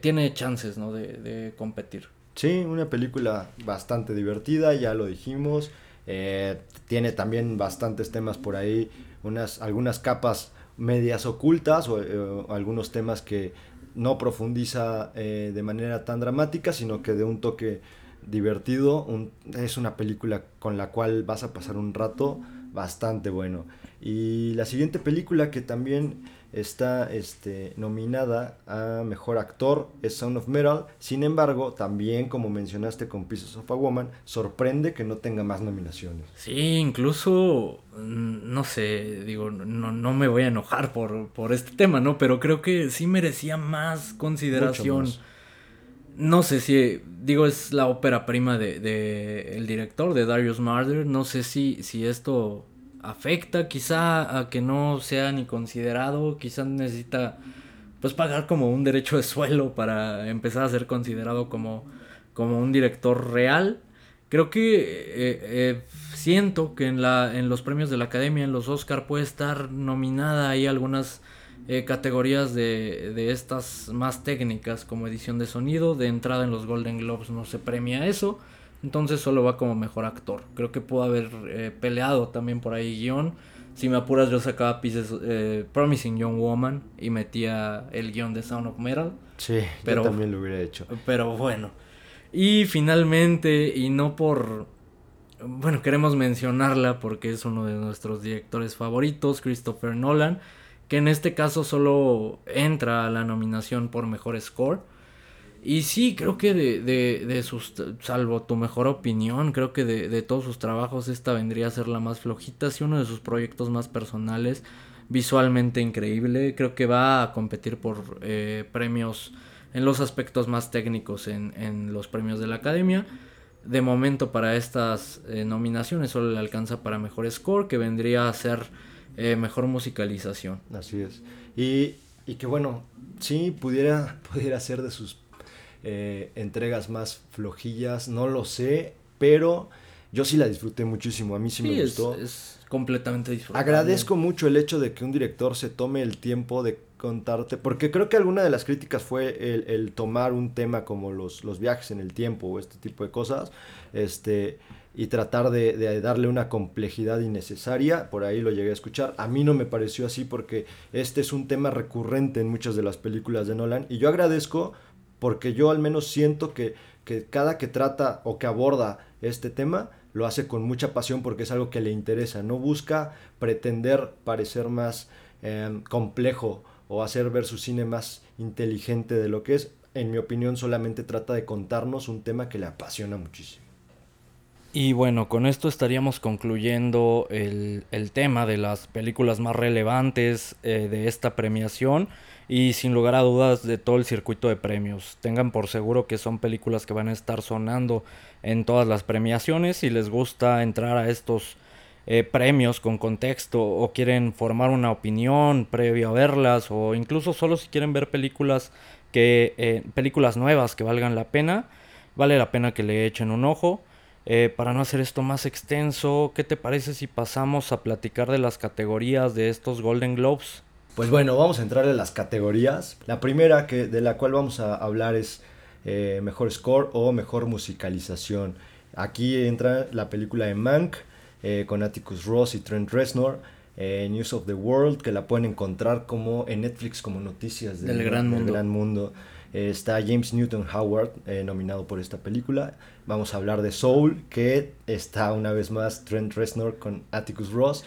tiene chances ¿no? de, competir. Sí, una película bastante divertida, ya lo dijimos. Eh, tiene también bastantes temas por ahí, unas, algunas capas medias ocultas o, eh, algunos temas que no profundiza eh, de manera tan dramática, sino que de un toque divertido. es una película con la cual vas a pasar un rato bastante bueno. Y la siguiente película que también está este, nominada a Mejor Actor, es Sound of Metal. Sin embargo, también como mencionaste con Pieces of a Woman, sorprende que no tenga más nominaciones. Sí, incluso, mm, no sé, digo, no, no me voy a enojar por, por este tema, ¿no? Pero creo que sí merecía más consideración. No sé si, digo, es la ópera prima de, de el director, de Darius Marder. No sé si, si esto afecta quizá a que no sea ni considerado, quizá necesita pues pagar como un derecho de suelo para empezar a ser considerado como, como un director real. Creo que eh, eh, siento que en, la, en los premios de la academia, en los Oscar, puede estar nominada ahí algunas eh, categorías de, de estas más técnicas como edición de sonido. De entrada en los Golden Globes no se premia eso. Entonces solo va como mejor actor. Creo que pudo haber eh, peleado también por ahí guion. Si me apuras, yo sacaba Pieces, eh, Promising Young Woman y metía el guion de Sound of Metal. Sí, pero, yo también lo hubiera hecho. Pero bueno. Y finalmente, y no por. Bueno, queremos mencionarla porque es uno de nuestros directores favoritos, Christopher Nolan, que en este caso solo entra a la nominación por mejor score. Y sí, creo que de, de, sus, salvo tu mejor opinión, creo que de, de, todos sus trabajos esta vendría a ser la más flojita, sí uno de sus proyectos más personales, visualmente increíble, creo que va a competir por eh, premios en los aspectos más técnicos en, en, los premios de la academia. De momento para estas eh, nominaciones solo le alcanza para mejor score, que vendría a ser eh, mejor musicalización. Así es. Y, y que bueno, sí, pudiera, pudiera ser de sus eh, entregas más flojillas, no lo sé, pero yo sí la disfruté muchísimo, a mí sí, me gustó. Es, completamente disfrutable. Agradezco mucho el hecho de que un director se tome el tiempo de contarte, porque creo que alguna de las críticas fue el, tomar un tema como los, los viajes en el tiempo o este tipo de cosas, este, y tratar de, darle una complejidad innecesaria, por ahí lo llegué a escuchar, a mí no me pareció así porque este es un tema recurrente en muchas de las películas de Nolan, y yo agradezco porque yo al menos siento que, cada que trata o que aborda este tema, lo hace con mucha pasión porque es algo que le interesa, no busca pretender parecer más em, complejo o hacer ver su cine más inteligente de lo que es. En mi opinión solamente trata de contarnos un tema que le apasiona muchísimo. Y bueno, con esto estaríamos concluyendo el, tema de las películas más relevantes eh, de esta premiación y sin lugar a dudas de todo el circuito de premios. Tengan por seguro que son películas que van a estar sonando en todas las premiaciones. Si les gusta entrar a estos eh, premios con contexto o quieren formar una opinión previo a verlas o incluso solo si quieren ver películas que eh, películas nuevas que valgan la pena, vale la pena que le echen un ojo. Eh, para no hacer esto más extenso, ¿qué te parece si pasamos a platicar de las categorías de estos Golden Globes? Pues bueno, vamos a entrar en las categorías. La primera que, de la cual vamos a hablar es eh, mejor score o mejor musicalización. Aquí entra la película de Mank eh, con Atticus Ross y Trent Reznor. Eh, News of the World, que la pueden encontrar como en Netflix como noticias del, gran, mundo. gran mundo. Está James Newton Howard nominado por esta película. Vamos a hablar de Soul, que está una vez más Trent Reznor con Atticus Ross,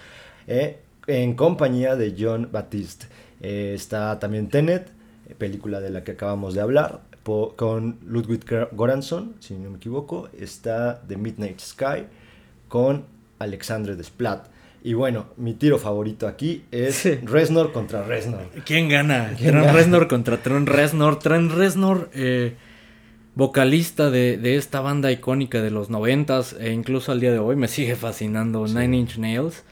en compañía de John Baptiste. está también Tenet, película de la que acabamos de hablar con Ludwig Goranson, si no me equivoco. Está The Midnight Sky con Alexandre Desplat. Y bueno, mi tiro favorito aquí es Reznor contra Reznor. ¿Quién gana? Trent Reznor contra Trent Reznor. Trent Reznor, eh, vocalista de, esta banda icónica de los noventas e incluso al día de hoy me sigue fascinando Nine Inch Nails.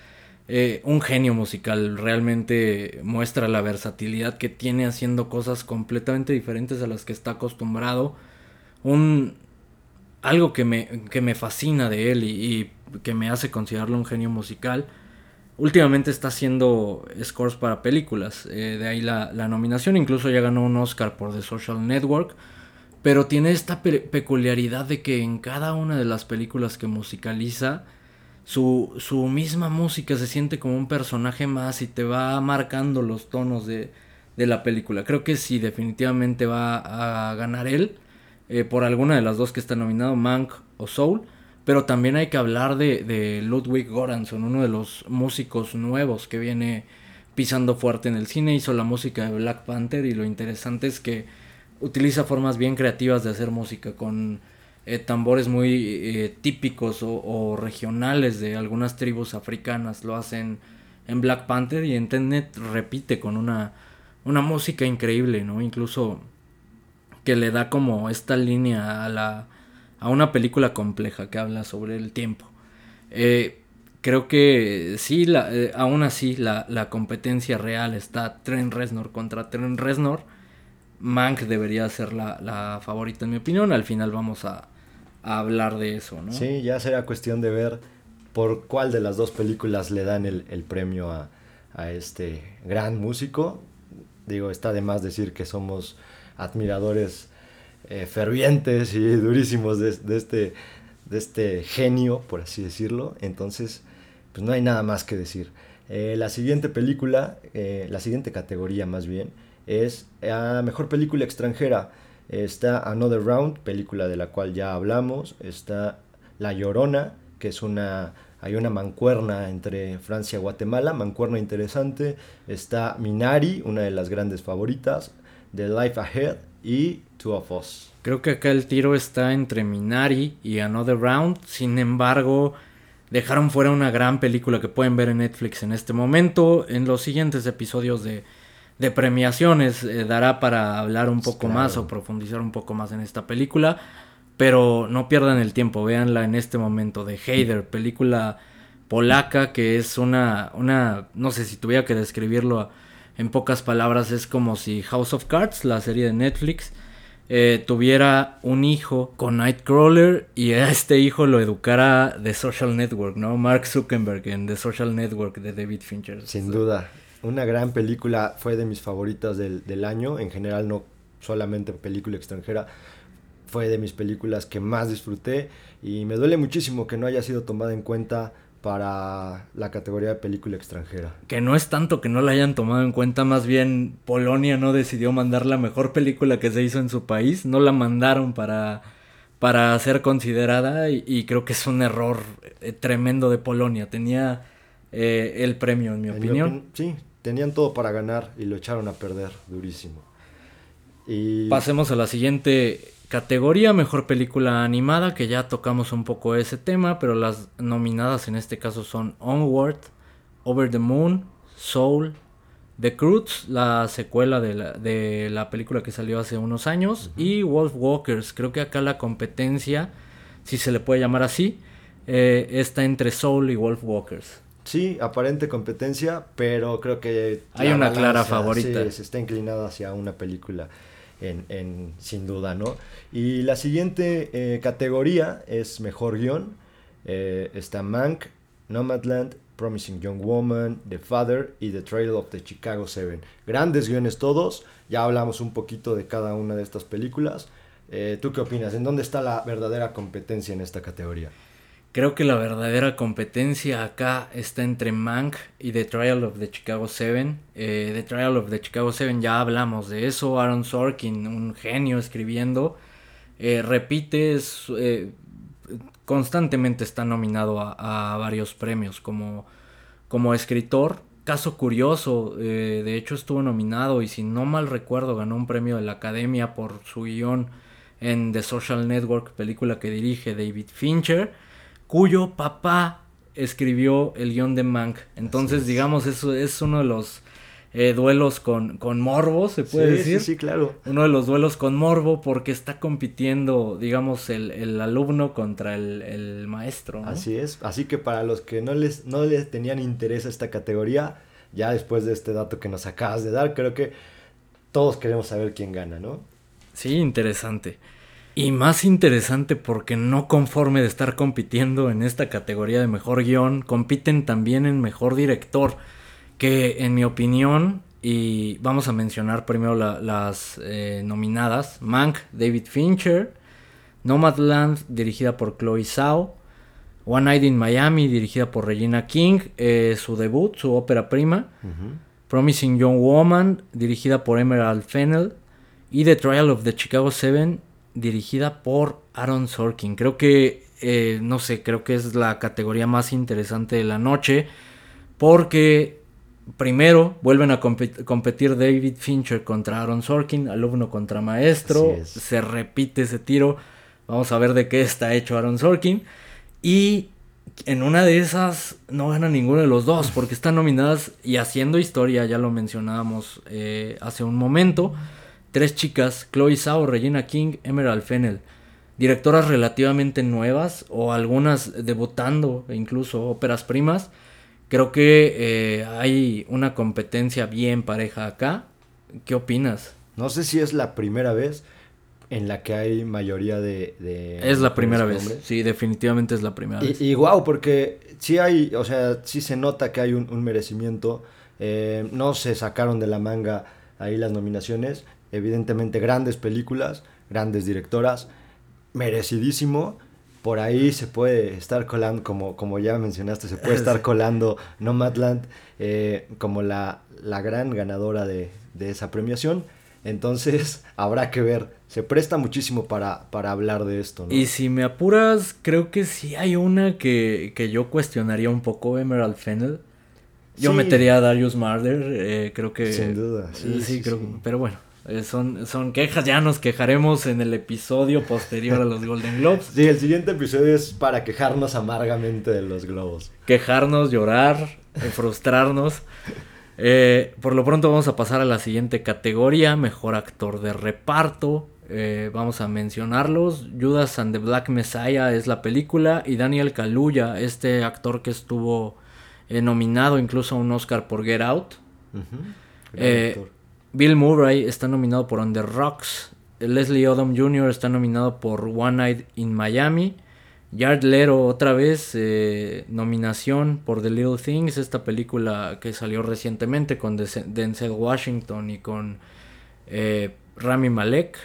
Eh, un genio musical, realmente muestra la versatilidad que tiene haciendo cosas completamente diferentes a las que está acostumbrado. Un, algo que me, que me fascina de él y, que me hace considerarlo un genio musical. Últimamente está haciendo scores para películas, eh, de ahí la, nominación, incluso ya ganó un Oscar por The Social Network, pero tiene esta peculiaridad de que en cada una de las películas que musicaliza, su, su misma música se siente como un personaje más y te va marcando los tonos de, de la película. Creo que sí, definitivamente va a ganar él eh, por alguna de las dos que está nominado, Mank o Soul. Pero también hay que hablar de, de Ludwig Goranson, uno de los músicos nuevos que viene pisando fuerte en el cine. Hizo la música de Black Panther y lo interesante es que utiliza formas bien creativas de hacer música con eh, tambores muy eh, típicos o, regionales de algunas tribus africanas. Lo hacen en Black Panther y en Tenet repite con una, una música increíble, ¿no? Incluso que le da como esta línea a, la, a una película compleja que habla sobre el tiempo. Eh, creo que sí, la, aún así la, la, competencia real está Trent Reznor contra Trent Reznor. Mank debería ser la, la favorita en mi opinión. Al final vamos a, hablar de eso, ¿no? Sí, ya será cuestión de ver por cuál de las dos películas le dan el, premio a, este gran músico. Digo, está de más decir que somos admiradores eh, fervientes y durísimos de, este, de este genio, por así decirlo. Entonces, pues no hay nada más que decir. Eh, la siguiente película, eh, la siguiente categoría más bien, es a Mejor Película Extranjera. Está Another Round, película de la cual ya hablamos. Está La Llorona, que es una hay una mancuerna entre Francia y Guatemala, mancuerna interesante. Está Minari, una de las grandes favoritas. The Life Ahead y Two of Us. Creo que acá el tiro está entre Minari y Another Round. Sin embargo, dejaron fuera una gran película que pueden ver en Netflix en este momento. En los siguientes episodios de de premiaciones eh, dará para hablar un poco más o profundizar un poco más en esta película. Pero no pierdan el tiempo, véanla en este momento de Hader, película polaca que es una, una, no sé si tuviera que describirlo en pocas palabras, es como si House of Cards, la serie de Netflix, eh, tuviera un hijo con Nightcrawler y a este hijo lo educara The Social Network, ¿no? Mark Zuckerberg en The Social Network de David Fincher. Sin duda, una gran película, fue de mis favoritas del, del año, en general no solamente película extranjera, fue de mis películas que más disfruté y me duele muchísimo que no haya sido tomada en cuenta para la categoría de película extranjera. Que no es tanto que no la hayan tomado en cuenta, más bien Polonia no decidió mandar la mejor película que se hizo en su país, no la mandaron para, para ser considerada y, creo que es un error eh, tremendo de Polonia. Tenía eh, el premio, en mi opinión. sí, tenían todo para ganar y lo echaron a perder durísimo. Y... Pasemos a la siguiente categoría Mejor Película Animada, que ya tocamos un poco ese tema, pero las nominadas en este caso son Onward, Over the Moon, Soul, The Croods, la secuela de la, película que salió hace unos años, y Wolf Walkers. Creo que acá la competencia, si se le puede llamar así, eh, está entre Soul y Wolf Walkers. Sí, aparente competencia, pero creo que... Hay una clara favorita. se está inclinado hacia una película sin duda, ¿no? Y la siguiente eh, categoría es mejor guion. Eh, está Mank, Nomadland, Promising Young Woman, The Father y The Trail of the Chicago Seven. Grandes guiones todos. Ya hablamos un poquito de cada una de estas películas. Eh, ¿Tú qué opinas? ¿En dónde está la verdadera competencia en esta categoría? Creo que la verdadera competencia acá está entre Mank y The Trial of the Chicago Seven. Eh, the Trial of the Chicago Seven ya hablamos de eso. Aaron Sorkin, un genio escribiendo, eh, repite, eh, constantemente está nominado a, varios premios como, como escritor. Caso curioso, de hecho estuvo nominado y si no mal recuerdo ganó un premio de la Academia por su guion en The Social Network, película que dirige David Fincher cuyo papá escribió el guion de Mank. Entonces, digamos, eso es uno de los eh, duelos con, con morbo, se puede decir. Sí, sí, claro. Uno de los duelos con morbo porque está compitiendo, digamos, el, alumno contra el, maestro. Así es. Así que para los que no les, no les tenían interés a esta categoría, ya después de este dato que nos acabas de dar, creo que todos queremos saber quién gana, ¿no? Sí, interesante. Y más interesante porque no conforme de estar compitiendo en esta categoría de mejor guion, compiten también en mejor director, que en mi opinión, y vamos a mencionar primero las eh, nominadas, Mank, David Fincher, Nomadland, dirigida por Chloe Zhao, One Night in Miami, dirigida por Regina King, eh, su debut, su ópera prima, Promising Young Woman, dirigida por Emerald Fennell, y The Trial of the Chicago Seven, dirigida por Aaron Sorkin. Creo que, eh, no sé, creo que es la categoría más interesante de la noche. Porque primero vuelven a competir David Fincher contra Aaron Sorkin, alumno contra maestro. Se repite ese tiro. Vamos a ver de qué está hecho Aaron Sorkin. Y en una de esas no gana ninguno de los dos porque están nominadas y haciendo historia, ya lo mencionábamos eh, hace un momento tres chicas, Chloe Zhao, Regina King, Emerald Fennel. Directoras relativamente nuevas o algunas debutando, incluso óperas primas. Creo que eh, hay una competencia bien pareja acá. ¿Qué opinas? No sé si es la primera vez en la que hay mayoría de... es la primera vez, sí, definitivamente es la primera y, vez. Y wow, porque sí hay, o sea, sí se nota que hay un, merecimiento. Eh, no se sacaron de la manga ahí las nominaciones evidentemente grandes películas, grandes directoras, merecidísimo. Por ahí se puede estar colando, como, como ya mencionaste, se puede estar colando Nomadland eh, como la, la, gran ganadora de, de, esa premiación. Entonces habrá que ver, se presta muchísimo para, para hablar de esto. Y si me apuras, creo que sí hay una que, que yo cuestionaría un poco, Emerald Fennel. Yo metería a Darius Marder, eh, creo que... Sin duda, sí, sí, creo, pero bueno, eh, son, son quejas, ya nos quejaremos en el episodio posterior a los Golden Globes. Sí, el siguiente episodio es para quejarnos amargamente de los globos. Quejarnos, llorar, eh, frustrarnos. Eh, por lo pronto vamos a pasar a la siguiente categoría, mejor actor de reparto. eh, vamos a mencionarlos. Judas and the Black Messiah es la película y Daniel Kaluuya, este actor que estuvo nominado incluso a un Oscar por Get Out. Eh, Bill Murray está nominado por On the Rocks. Leslie Odom Jr. está nominado por One Night in Miami. Jared Leto otra vez nominación por The Little Things, esta película que salió recientemente con Denzel Washington y con Rami Malek.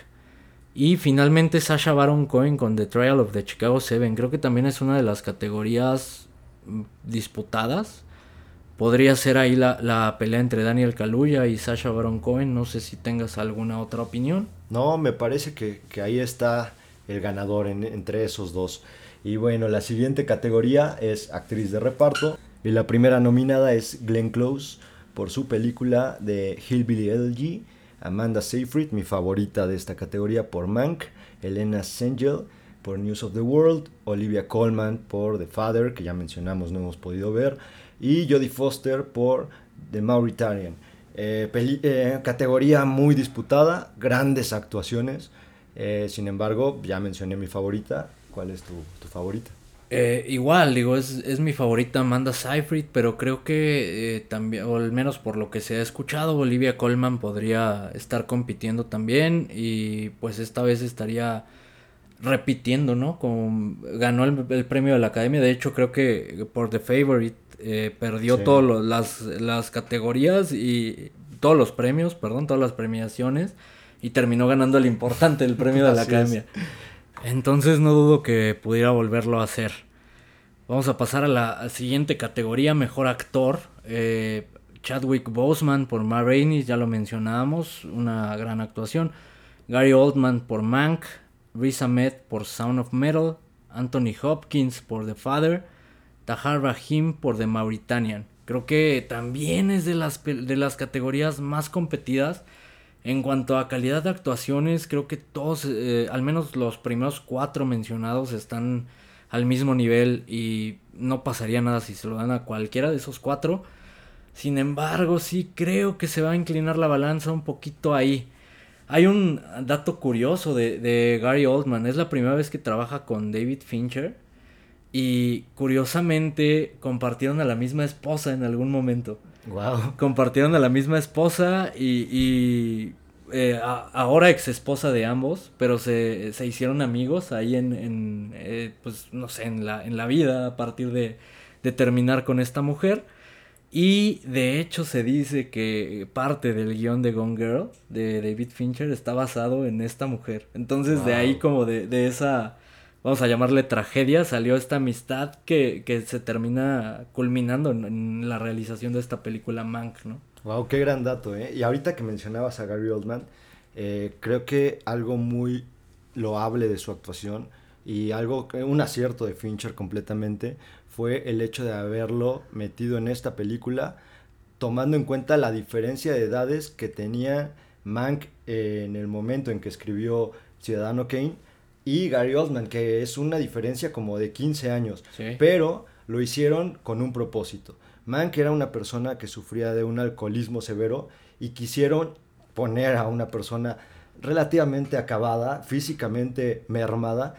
Y finalmente Sasha Baron Cohen con The Trial of the Chicago Seven. Creo que también es una de las categorías mm, disputadas. Podría ser ahí la, pelea entre Daniel Kaluuya y Sasha Baron Cohen. No sé si tengas alguna otra opinión. No, me parece que, ahí está el ganador entre esos dos. Y bueno, la siguiente categoría es actriz de reparto. Y la primera nominada es Glenn Close por su película de Hillbilly Elegy Amanda Seyfried, mi favorita de esta categoría por Mank, Elena Sengel por News of the World, Olivia Colman por The Father, que ya mencionamos, no hemos podido ver, y Jodie Foster por The Mauritanian. Eh, eh, categoría muy disputada, grandes actuaciones, eh, sin embargo, ya mencioné mi favorita. ¿Cuál es tu, tu favorita? Eh, igual, digo, es, mi favorita Amanda Seyfried, pero creo que también, o al menos por lo que se ha escuchado, Olivia Colman podría estar compitiendo también y pues esta vez estaría repitiendo, ¿no? Como ganó el, premio de la academia, de hecho creo que por The Favorite eh, perdió todas las, las categorías y todos los premios, perdón, todas las premiaciones y terminó ganando el importante, el premio de la academia. Entonces no dudo que pudiera volverlo a hacer. Vamos a pasar a la siguiente categoría, mejor actor. Eh, Chadwick Boseman por Ma Rainey, ya lo mencionábamos, una gran actuación. Gary Oldman por Mank, Riz Ahmed por Sound of Metal, Anthony Hopkins por The Father, Tahar Rahim por The Mauritanian. Creo que también es de las, de las categorías más competidas en cuanto a calidad de actuaciones, creo que todos, eh, al menos los primeros cuatro mencionados, están al mismo nivel y no pasaría nada si se lo dan a cualquiera de esos cuatro. Sin embargo, sí creo que se va a inclinar la balanza un poquito ahí. Hay un dato curioso de, de Gary Oldman. Es la primera vez que trabaja con David Fincher. Y curiosamente compartieron a la misma esposa en algún momento. Wow. Compartieron a la misma esposa y, eh, ahora ex esposa de ambos, pero se, hicieron amigos ahí en, eh, pues no sé, en la, en la vida a partir de, terminar con esta mujer. Y de hecho se dice que parte del guion de Gone Girl de David Fincher está basado en esta mujer. Entonces de ahí como de, de esa vamos a llamarle tragedia, salió esta amistad que, se termina culminando en, la realización de esta película Mank, ¿no? Wow, qué gran dato, ¿eh? Y ahorita que mencionabas a Gary Oldman, eh, creo que algo muy loable de su actuación y algo, un acierto de Fincher completamente, fue el hecho de haberlo metido en esta película, tomando en cuenta la diferencia de edades que tenía Mank en el momento en que escribió Ciudadano Kane y Gary Oldman, que es una diferencia como de 15 años, pero lo hicieron con un propósito. Mank era una persona que sufría de un alcoholismo severo y quisieron poner a una persona relativamente acabada, físicamente mermada,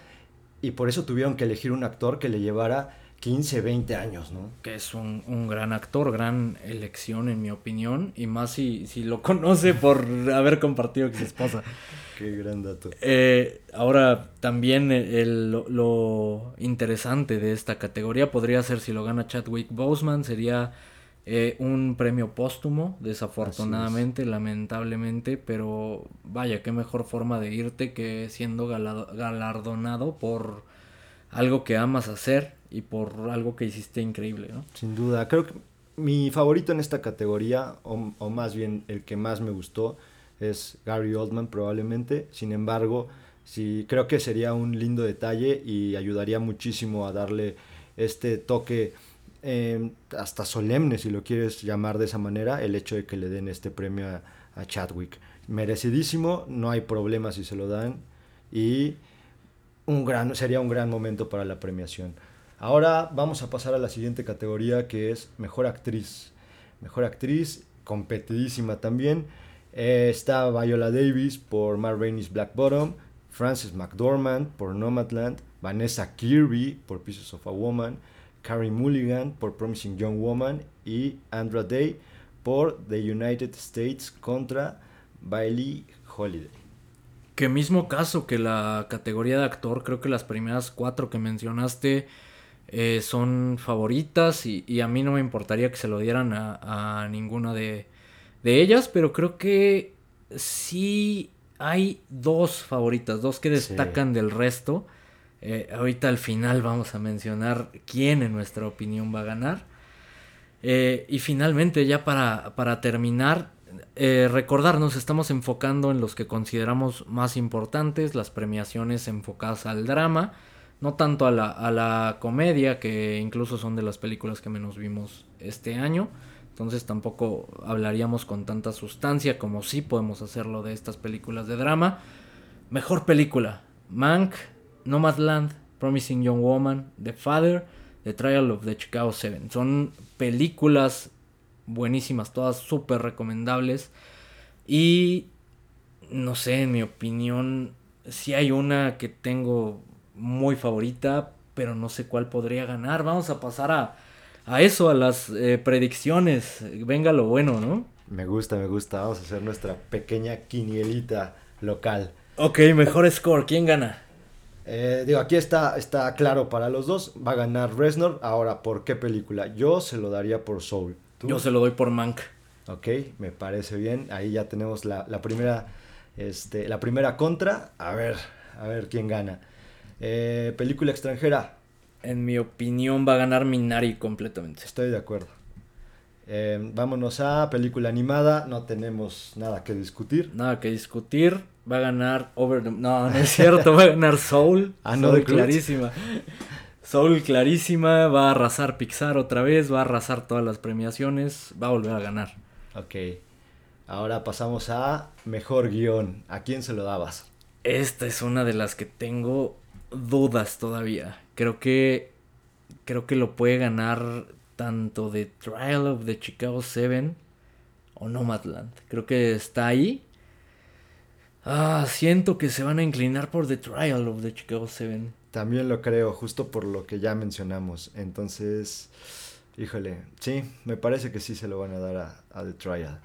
y por eso tuvieron que elegir un actor que le llevara 15, 20 años, ¿no? Que es un, gran actor, gran elección en mi opinión, y más si, si lo conoce por haber compartido con su esposa. Qué gran dato. Eh, ahora, también lo, interesante de esta categoría podría ser si lo gana Chadwick Boseman, sería eh, un premio póstumo, desafortunadamente, lamentablemente, pero vaya, qué mejor forma de irte que siendo galardonado por algo que amas hacer y por algo que hiciste increíble, ¿no? Sin duda, creo que mi favorito en esta categoría, o, o más bien el que más me gustó, es Gary Oldman probablemente. Sin embargo, sí, creo que sería un lindo detalle y ayudaría muchísimo a darle este toque em, hasta solemne, si lo quieres llamar de esa manera, el hecho de que le den este premio a, Chadwick. Merecidísimo, no hay problema si se lo dan y un gran, sería un gran momento para la premiación. Ahora vamos a pasar a la siguiente categoría que es Mejor Actriz. Mejor Actriz, competidísima también. Está Viola Davis por Mar Rainey's Black Bottom, Frances McDormand por Nomadland, Vanessa Kirby por Pieces of a Woman, Carrie Mulligan por Promising Young Woman y Andra Day por The United States contra Bailey Holiday. Que mismo caso que la categoría de actor, creo que las primeras cuatro que mencionaste eh, son favoritas y, a mí no me importaría que se lo dieran a, ninguna de, ellas, pero creo que sí hay dos favoritas, dos que destacan del resto. Eh, ahorita al final vamos a mencionar quién en nuestra opinión va a ganar. Eh, y finalmente ya para, para terminar, eh, recordarnos, estamos enfocando en los que consideramos más importantes, las premiaciones enfocadas al drama, no tanto a la, a la comedia, que incluso son de las películas que menos vimos este año. Entonces tampoco hablaríamos con tanta sustancia como sí podemos hacerlo de estas películas de drama. Mejor película, Mank, Nomadland, Promising Young Woman, The Father, The Trial of the Chicago Seven. Son películas buenísimas, todas súper recomendables. Y no sé, en mi opinión, si hay una que tengo muy favorita, pero no sé cuál podría ganar. Vamos a pasar a, a eso, a las eh, predicciones. Venga lo bueno, ¿no? Me gusta, me gusta. Vamos a hacer nuestra pequeña quinielita local. Ok, mejor score. ¿Quién gana? Eh, digo, aquí está, está claro para los dos. Va a ganar Reznor. Ahora, ¿por qué película? Yo se lo daría por Soul. Yo se lo doy por Mank. Ok, me parece bien. Ahí ya tenemos la, primera, este, la primera contra. A ver, a ver quién gana. Eh, película extranjera. En mi opinión va a ganar Minari completamente. Estoy de acuerdo. Eh, vámonos a película animada. No tenemos nada que discutir. Nada que discutir. Va a ganar Over the... No, no es cierto. va a ganar Soul. Ah, no, clarísima. Soul clarísima, va a arrasar Pixar otra vez, va a arrasar todas las premiaciones, va a volver a ganar. Ok. Ahora pasamos a mejor guion. ¿A quién se lo dabas? Esta es una de las que tengo dudas todavía. Creo que creo que lo puede ganar tanto The Trial of the Chicago 7 o Nomadland. Creo que está ahí. Ah, siento que se van a inclinar por The Trial of the Chicago 7. También lo creo, justo por lo que ya mencionamos. Entonces, híjole, sí, me parece que sí se lo van a dar a, The Trial.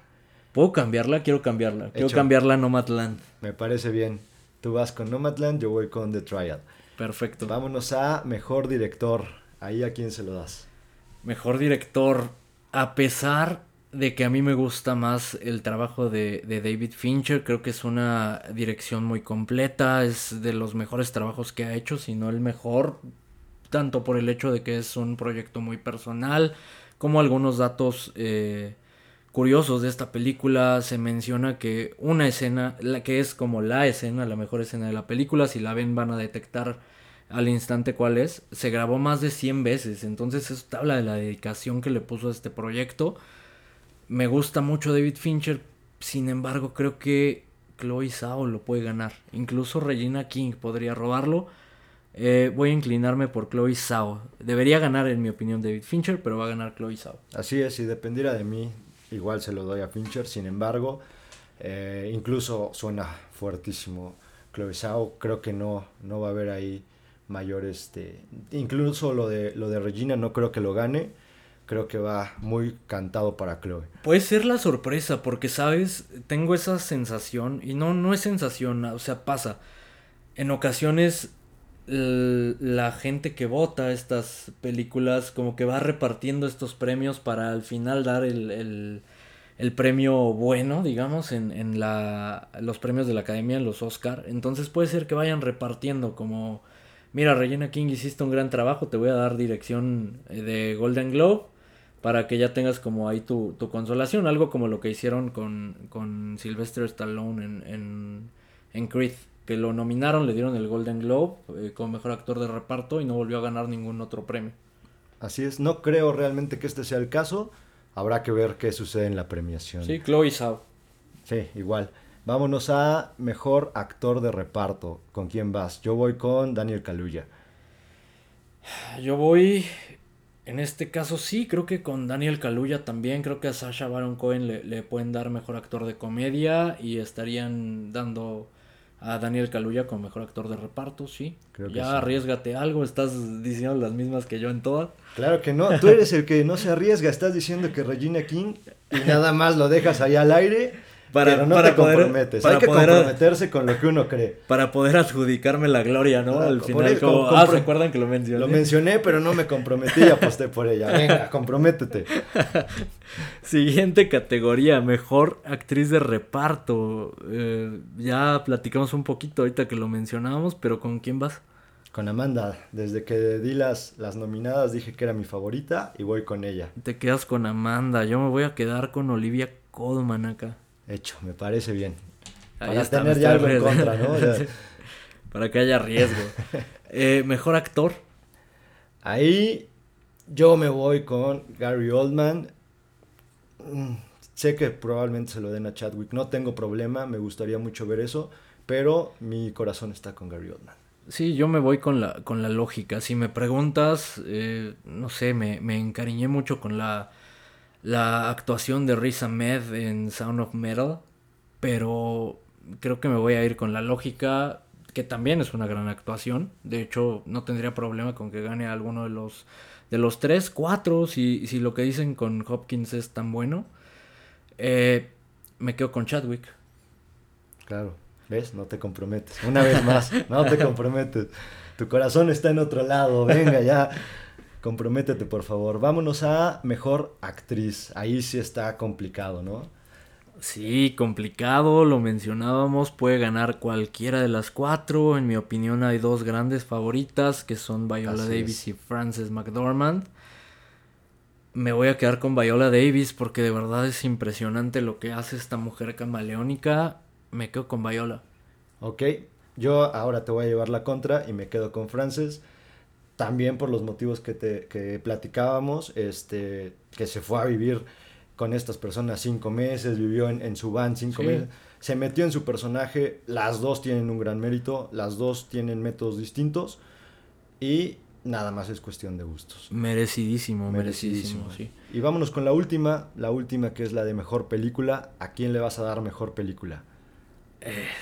¿Puedo cambiarla? Quiero cambiarla. Quiero cambiarla a Nomadland. Me parece bien. Tú vas con Nomadland, yo voy con The Trial. Perfecto. Vámonos a Mejor Director. Ahí a quién se lo das. Mejor Director. A pesar de que a mí me gusta más el trabajo de, David Fincher. Creo que es una dirección muy completa. Es de los mejores trabajos que ha hecho, si no el mejor. Tanto por el hecho de que es un proyecto muy personal, como algunos datos eh, curiosos de esta película. Se menciona que una escena, la que es como la escena, la mejor escena de la película, si la ven van a detectar al instante cuál es, se grabó más de 100 veces. Entonces eso habla de la dedicación que le puso a este proyecto. Me gusta mucho David Fincher, sin embargo creo que Chloe Zhao lo puede ganar. Incluso Regina King podría robarlo. Eh, voy a inclinarme por Chloe Zhao. Debería ganar en mi opinión David Fincher, pero va a ganar Chloe Zhao. Así es, si dependiera de mí, igual se lo doy a Fincher. Sin embargo, eh, incluso suena fuertísimo Chloe Zhao. Creo que no, no va a haber ahí mayor este. Incluso lo de, lo de Regina no creo que lo gane creo que va muy cantado para Chloe. Puede ser la sorpresa, porque sabes, tengo esa sensación, y no, no es sensación, o sea, pasa. En ocasiones la gente que vota estas películas como que va repartiendo estos premios para al final dar el, el, premio bueno, digamos, en, en la, los premios de la academia, en los Oscar. Entonces puede ser que vayan repartiendo como, mira, Regina King hiciste un gran trabajo, te voy a dar dirección eh, de Golden Globe para que ya tengas como ahí tu, consolación, algo como lo que hicieron con, con Sylvester Stallone en, en, Creed, que lo nominaron, le dieron el Golden Globe eh, como mejor actor de reparto y no volvió a ganar ningún otro premio. Así es, no creo realmente que este sea el caso, habrá que ver qué sucede en la premiación. Sí, Chloe Zhao. Sí, igual. Vámonos a mejor actor de reparto. ¿Con quién vas? Yo voy con Daniel Kaluuya. Yo voy En este caso sí, creo que con Daniel Kaluuya también, creo que a Sasha Baron Cohen le, le pueden dar mejor actor de comedia y estarían dando a Daniel Kaluuya como mejor actor de reparto, sí. Creo que ya sí. arriesgate algo, estás diciendo las mismas que yo en todas. Claro que no, tú eres el que no se arriesga, estás diciendo que Regina King y nada más lo dejas ahí al aire, Para- pero no para te poder- comprometes. para Hay que poder- comprometerse con lo que uno cree. Para poder adjudicarme la gloria, ¿no? Al final, eso, como, com- ah, compro- ¿se acuerdan que lo mencioné? Lo mencioné, pero no me comprometí y aposté por ella. Venga, comprométete. Siguiente categoría, mejor actriz de reparto. Eh, ya platicamos un poquito ahorita que lo mencionábamos, pero ¿con quién vas? Con Amanda, desde que di las, las nominadas dije que era mi favorita y voy con ella. Te quedas con Amanda, yo me voy a quedar con Olivia Colman acá. Hecho, me parece bien. Ahí Para está, tener ya algo en contra, ¿no? O sea, Para que haya riesgo. Eh, mejor actor. Ahí yo me voy con Gary Oldman. Mm, Sé que probablemente se lo den a Chadwick. No tengo problema, me gustaría mucho ver eso. Pero mi corazón está con Gary Oldman. Sí, yo me voy con la, con la lógica. Si me preguntas, eh, no sé, me, me encariñé mucho con la, la actuación de Riz Ahmed en Sound of Metal, pero creo que me voy a ir con la lógica, que también es una gran actuación. De hecho, no tendría problema con que gane alguno de los, de los tres, cuatro, si, si lo que dicen con Hopkins es tan bueno. Eh, me quedo con Chadwick. Claro, ¿ves? No te comprometes. Una vez más, no te comprometes. Tu corazón está en otro lado. Venga, ya. Comprométete, por favor. Vámonos a mejor actriz. Ahí sí está complicado, ¿no? Sí, complicado, lo mencionábamos, puede ganar cualquiera de las cuatro. En mi opinión hay dos grandes favoritas que son Viola Así Davis es. y Frances McDormand. Me voy a quedar con Viola Davis porque de verdad es impresionante lo que hace esta mujer camaleónica. Me quedo con Viola. Ok, yo ahora te voy a llevar la contra y me quedo con Frances. También por los motivos que, te, que platicábamos, este, que se fue a vivir con estas personas cinco meses, vivió en, en su van cinco Sí. meses, se metió en su personaje, las dos tienen un gran mérito, las dos tienen métodos distintos y nada más es cuestión de gustos. Merecidísimo, merecidísimo, sí. Y vámonos con la última, la última que es la de mejor película. ¿A quién le vas a dar mejor película?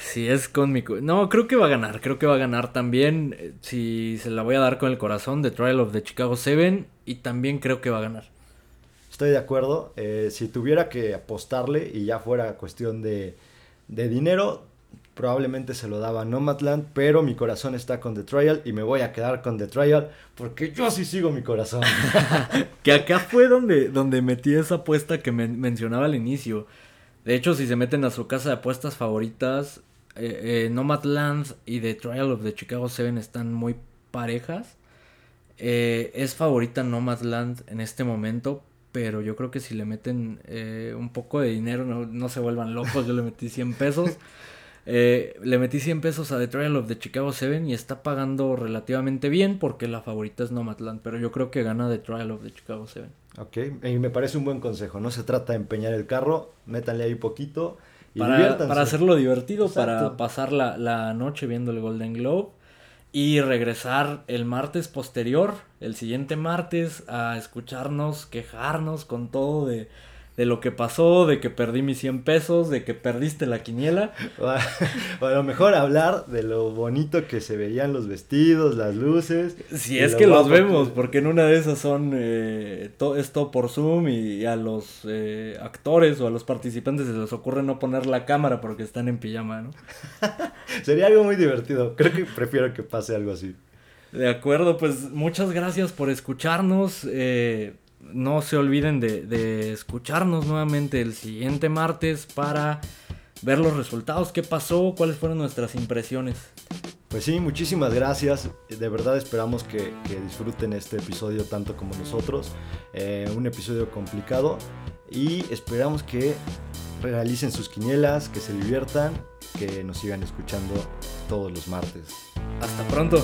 Si es con mi... No, creo que va a ganar, creo que va a ganar también. eh, Si se la voy a dar con el corazón, The Trial of the Chicago 7 y también creo que va a ganar. Estoy de acuerdo. eh, si tuviera que apostarle y ya fuera cuestión de, de dinero, probablemente se lo daba a Nomadland, pero mi corazón está con The Trial y me voy a quedar con The Trial porque yo sí sigo mi corazón. Que acá fue donde, donde metí esa apuesta que men- mencionaba al inicio. De hecho, si se meten a su casa de apuestas favoritas, eh, eh, Nomadland y The Trial of the Chicago 7 están muy parejas. Eh, es favorita Nomadland en este momento, pero yo creo que si le meten eh, un poco de dinero, no, no se vuelvan locos. Yo le metí 100 pesos. Eh, le metí 100 pesos a The Trial of the Chicago 7 y está pagando relativamente bien porque la favorita es Nomadland, pero yo creo que gana The Trial of the Chicago 7. Ok, y me parece un buen consejo. No se trata de empeñar el carro, métanle ahí poquito y Para, para hacerlo divertido, para pasar la, la noche viendo el Golden Globe y regresar el martes posterior, el siguiente martes, a escucharnos, quejarnos con todo de, de lo que pasó, de que perdí mis 100 pesos, de que perdiste la quiniela. O a lo mejor hablar de lo bonito que se veían los vestidos, las luces. Si es lo que los vemos, que- porque en una de esas son eh, to- es todo por Zoom y a los eh, actores o a los participantes se les ocurre no poner la cámara porque están en pijama, ¿no? Sería algo muy divertido. Creo que prefiero que pase algo así. De acuerdo, pues muchas gracias por escucharnos. eh, no se olviden de, de escucharnos nuevamente el siguiente martes para ver los resultados, qué pasó, cuáles fueron nuestras impresiones. Pues sí, muchísimas gracias. De verdad esperamos que, que disfruten este episodio tanto como nosotros. Eh, un episodio complicado. Y esperamos que realicen sus quinielas, que se diviertan, que nos sigan escuchando todos los martes. Hasta pronto.